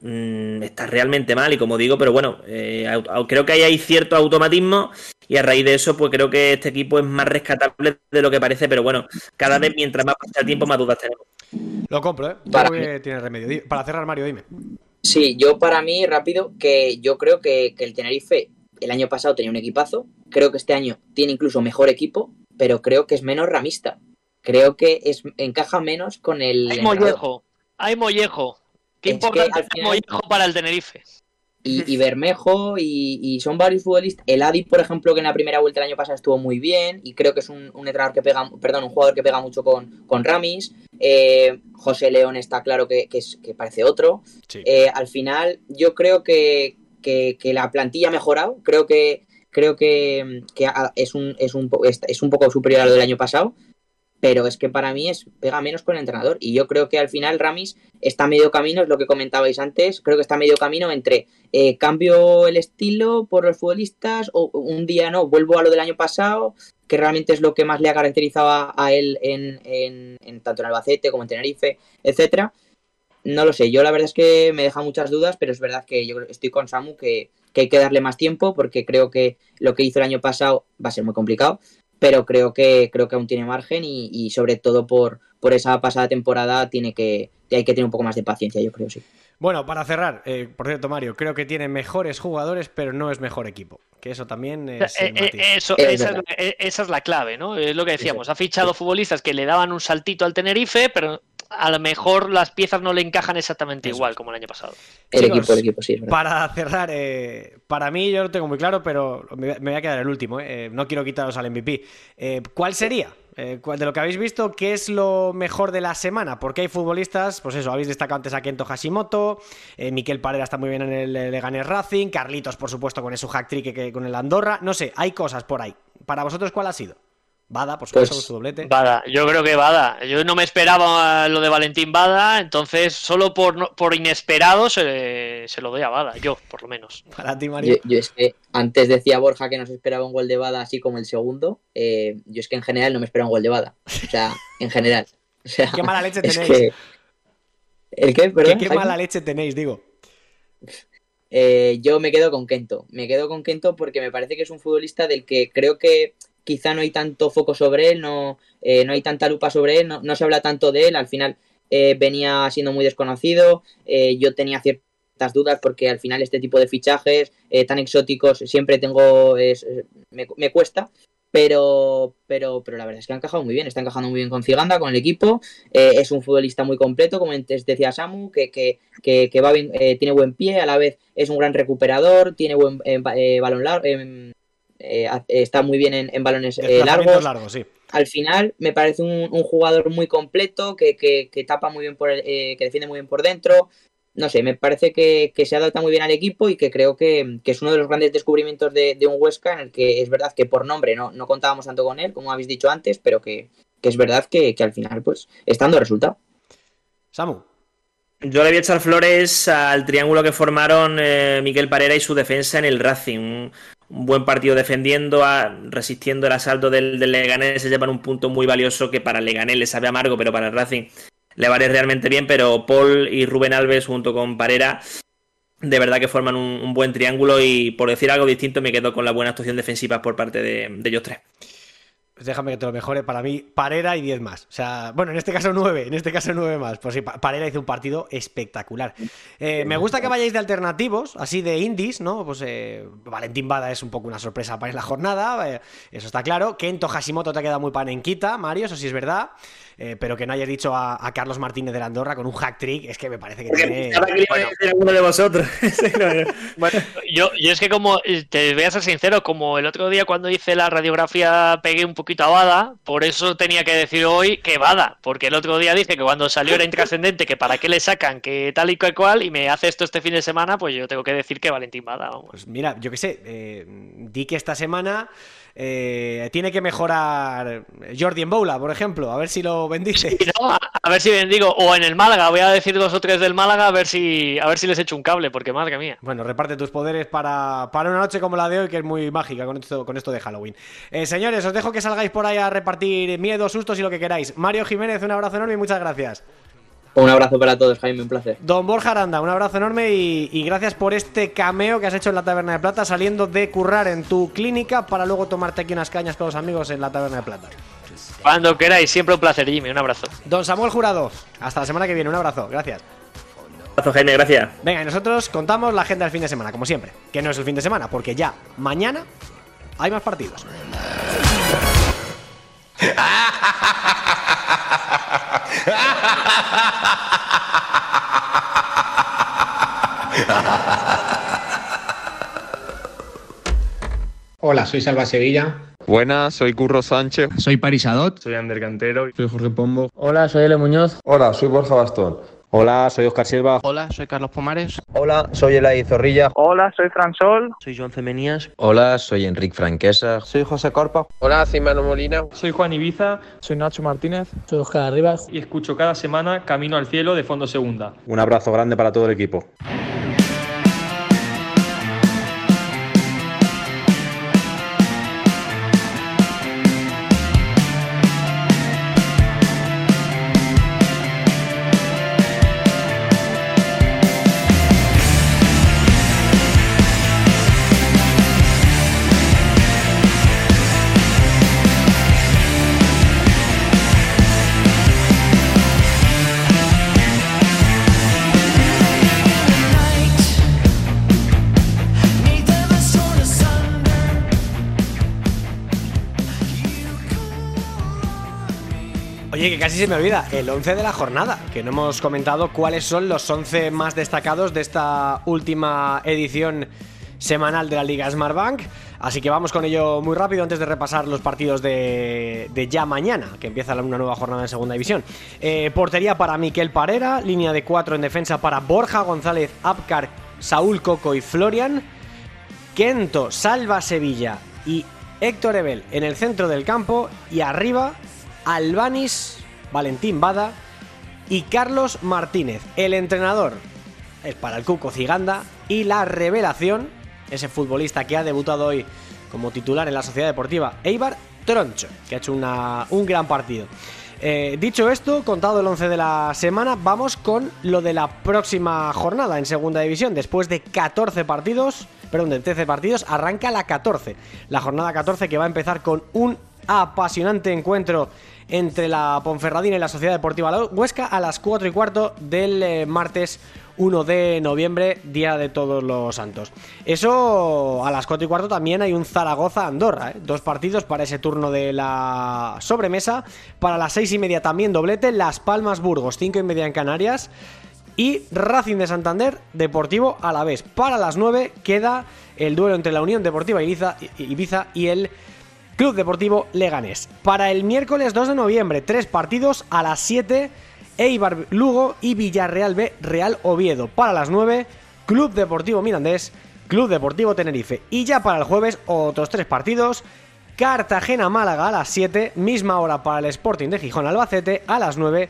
Mm, está realmente mal y como digo, pero bueno, eh, creo que hay cierto automatismo y a raíz de eso pues creo que este equipo es más rescatable de lo que parece, pero bueno, cada vez mientras más pasa el tiempo más dudas tenemos. Lo compro, ¿eh? Para, remedio. Para cerrar, Mario, dime. Sí, yo para mí, rápido, que yo creo que, el Tenerife el año pasado tenía un equipazo, creo que este año tiene incluso mejor equipo, pero creo que es menos ramista. Creo que es, encaja menos con el... Hay mollejo, hay mollejo. Qué importante para el Tenerife. Y, Bermejo, y, son varios futbolistas. El Adi, por ejemplo, que en la primera vuelta del año pasado estuvo muy bien, y creo que es un, entrenador que pega, perdón, un jugador que pega mucho con, con Ramis. Eh, José León está claro que, parece otro. Eh, al final, yo creo que, la plantilla ha mejorado. Creo que creo que, es, un, es, un, es un poco superior a lo del año pasado pero es que para mí es pega menos con el entrenador y yo creo que al final Ramis está medio camino, es lo que comentabais antes, creo que está medio camino entre eh, cambio el estilo por los futbolistas o un día no, vuelvo a lo del año pasado, que realmente es lo que más le ha caracterizado a, él en, en, tanto en Albacete como en Tenerife, etcétera. no lo sé, yo la verdad es que me deja muchas dudas, pero es verdad que yo estoy con Samu que, hay que darle más tiempo porque creo que lo que hizo el año pasado va a ser muy complicado, pero creo que creo que aún tiene margen y, sobre todo por, por esa pasada temporada tiene que hay que tener un poco más de paciencia, yo creo, sí. Bueno, para cerrar, eh, por cierto, Mario, creo que tiene mejores jugadores, pero no es mejor equipo. Que eso también es. Eh, eh, eso, esa, es la, clave, ¿no? Es lo que decíamos. Ha fichado futbolistas que le daban un saltito al Tenerife, pero a lo mejor las piezas no le encajan exactamente igual como el año pasado. El equipo, el equipo, sí. para cerrar, para mí yo lo tengo muy claro, pero me, voy a quedar el último. no quiero quitaros al MVP. ¿Cuál sería? Eh, de lo que habéis visto, ¿qué es lo mejor de la semana? Porque hay futbolistas, pues eso, habéis destacado antes a Kento Hashimoto, eh, Miquel Parera está muy bien en el Leganés Racing, Carlitos, por supuesto, con su hack trick con el Andorra, no sé, hay cosas por ahí. ¿Para vosotros cuál ha sido? Bada, por supuesto, pues, su doblete. Bada, yo creo que Bada. Yo no me esperaba lo de Valentín Bada, entonces solo por, por inesperado se, lo doy a Bada, yo, por lo menos. Para ti, Mario. Yo, es que antes decía Borja que no se esperaba un gol de Bada así como el segundo. Eh, yo es que en general no me esperaba un gol de Bada. O sea, en general. qué mala leche tenéis. ¿El qué? ¿Qué, mala leche tenéis, digo? Eh, yo me quedo con Kento. Me quedo con Kento porque me parece que es un futbolista del que creo que quizá no hay tanto foco sobre él, no, eh, no hay tanta lupa sobre él, no, se habla tanto de él, al final eh, venía siendo muy desconocido, eh, yo tenía ciertas dudas porque al final este tipo de fichajes tan exóticos siempre tengo, me, cuesta, pero, pero, pero la verdad es que ha encajado muy bien, está encajando muy bien con Ciganda, con el equipo, es un futbolista muy completo, como decía Samu, que, que, que, va bien, tiene buen pie, a la vez es un gran recuperador, tiene buen balón largo em, eh, está muy bien en, balones eh, largos. Al final me parece un, jugador muy completo, que, que, tapa muy bien por eh, que defiende muy bien por dentro. No sé, me parece que, se adapta muy bien al equipo y que creo que, es uno de los grandes descubrimientos de, un Huesca en el que es verdad que por nombre no, no contábamos tanto con él, como habéis dicho antes, pero que, es verdad que, al final pues está dando resultado. Samu. Yo le voy a echar flores al triángulo que formaron Miguel Parera y su defensa en el Racing un buen partido defendiendo, resistiendo el asalto del, Leganés, se llevan un punto muy valioso que para Leganés le sabe amargo, pero para el Racing le vale realmente bien, pero Paul y Rubén Alves junto con Parera de verdad que forman un, buen triángulo y por decir algo distinto me quedo con la buena actuación defensiva por parte de, de ellos tres. Déjame que te lo mejore. Para mí, Parera y 10 más. O sea, bueno, en este caso 9, en este caso 9 más. Pues sí, Parera hizo un partido espectacular. Eh, me gusta que vayáis de alternativos, así de indies, ¿no? Pues eh, Valentín Bada es un poco una sorpresa para la jornada, eh, eso está claro. Kento Hashimoto te ha quedado muy panenquita, Mario, eso sí es verdad. Eh, pero que no hayas dicho a, Carlos Martínez de la Andorra con un hack trick, es que me parece que tiene. bueno, de vosotros. bueno, yo, yo es que como, eh, te voy a ser sincero, como el otro día cuando hice la radiografía pegué un poquito a Bada, por eso tenía que decir hoy que Bada, porque el otro día dije que cuando salió era intrascendente, que para qué le sacan, que tal y cual, y me hace esto este fin de semana, pues yo tengo que decir que Valentín Bada. Pues mira, yo qué sé, eh, di que esta semana eh, tiene que mejorar Jordi en Boula, por ejemplo, a ver si lo bendice. a ver si bendigo. O en el Málaga, voy a decir dos o tres del Málaga a ver si, a ver si les echo un cable, porque madre mía. Bueno, reparte tus poderes para, para una noche como la de hoy, que es muy mágica con esto, con esto de Halloween. Eh, señores, os dejo que salgáis por ahí a repartir miedo, sustos y lo que queráis. Mario Jiménez, un abrazo enorme y muchas gracias. Un abrazo para todos, Jaime, un placer. Don Borja Aranda, un abrazo enorme y, gracias por este cameo que has hecho en la Taberna de Plata, saliendo de currar en tu clínica para luego tomarte aquí unas cañas con los amigos en la Taberna de Plata. Cuando queráis, siempre un placer, Jimmy, un abrazo. Don Samuel Jurado, hasta la semana que viene, un abrazo, gracias. Un abrazo, Jaime, gracias. Venga, y nosotros contamos la agenda del fin de semana, como siempre, que no es el fin de semana, porque ya mañana hay más partidos. Hola, soy Salva Sevilla. Buenas, soy Curro Sánchez. Soy Parisadot. Soy Ander Cantero. Soy Jorge Pombo. Hola, soy Ele Muñoz. Hola, soy Borja Bastón. Hola, soy Oscar Silva. Hola, soy Carlos Pomares. Hola, soy Elay Zorrilla. Hola, soy Fran Sol. Soy Joan Femenías. Hola, soy Enric Franquesa. Soy José Corpa. Hola, soy Manu Molina. Soy Juan Ibiza. Soy Nacho Martínez. Soy Oscar Arribas. Y escucho cada semana Camino al Cielo de Fondo Segunda. Un abrazo grande para todo el equipo. Oye, que casi se me olvida, el 11 de la jornada, que no hemos comentado cuáles son los 11 más destacados de esta última edición semanal de la Liga Smartbank. Así que vamos con ello muy rápido antes de repasar los partidos de, ya mañana, que empieza una nueva jornada en segunda división. Eh, portería para Miquel Parera, línea de 4 en defensa para Borja González, Apcar, Saúl Coco y Florian. Kento, Salva Sevilla y Héctor Ebel en el centro del campo. Y arriba, Albanis, Valentín Bada y Carlos Martínez. El entrenador para el Cuco Ciganda y la revelación ese futbolista que ha debutado hoy como titular en la Sociedad Deportiva Eibar Troncho, que ha hecho un gran partido. Eh, dicho esto, contado el 11 de la semana, vamos con lo de la próxima jornada en Segunda División. Después de 14 partidos, perdón, de 13 partidos, arranca la 14. La jornada 14 que va a empezar con un apasionante encuentro entre la Ponferradina y la Sociedad Deportiva Huesca a las 4 y cuarto del eh, martes 1 de noviembre, Día de Todos los Santos. Eso a las 4 y cuarto también hay un Zaragoza-Andorra, ¿eh? dos partidos para ese turno de la sobremesa. Para las 6 y media también doblete, Las Palmas Burgos, 5 y media en Canarias. Y Racing de Santander, Deportivo a la vez. Para las 9 queda el duelo entre la Unión Deportiva Ibiza y el Club Deportivo Leganés. Para el miércoles 2 de noviembre, tres partidos a las 7 Eibar Lugo y Villarreal B Real Oviedo. Para las 9, Club Deportivo Mirandés, Club Deportivo Tenerife. Y ya para el jueves, otros tres partidos. Cartagena Málaga a las 7, misma hora para el Sporting de Gijón Albacete, a las 9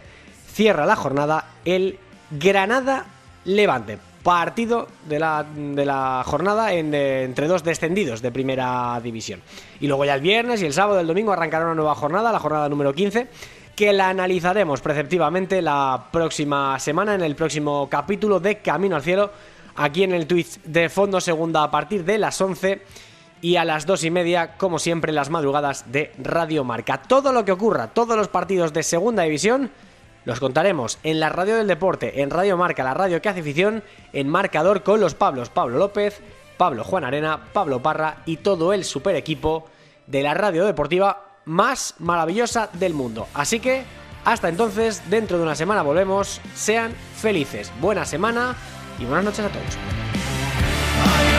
cierra la jornada el Granada Levante. Partido de la, de la jornada entre dos descendidos de primera división. Y luego ya el viernes y el sábado y el domingo arrancará una nueva jornada, la jornada número 15 que la analizaremos preceptivamente la próxima semana en el próximo capítulo de Camino al Cielo, aquí en el Twitch de Fondo Segunda a partir de las 11 y a las 2 y media, como siempre, las madrugadas de Radio Marca. Todo lo que ocurra, todos los partidos de Segunda División, los contaremos en la Radio del Deporte, en Radio Marca, la radio que hace afición, en marcador con los Pablos Pablo López, Pablo Juan Arena, Pablo Parra y todo el super equipo de la radio deportiva más maravillosa del mundo. Así que, hasta entonces, dentro de una semana volvemos. Sean felices. Buena semana y buenas noches a todos.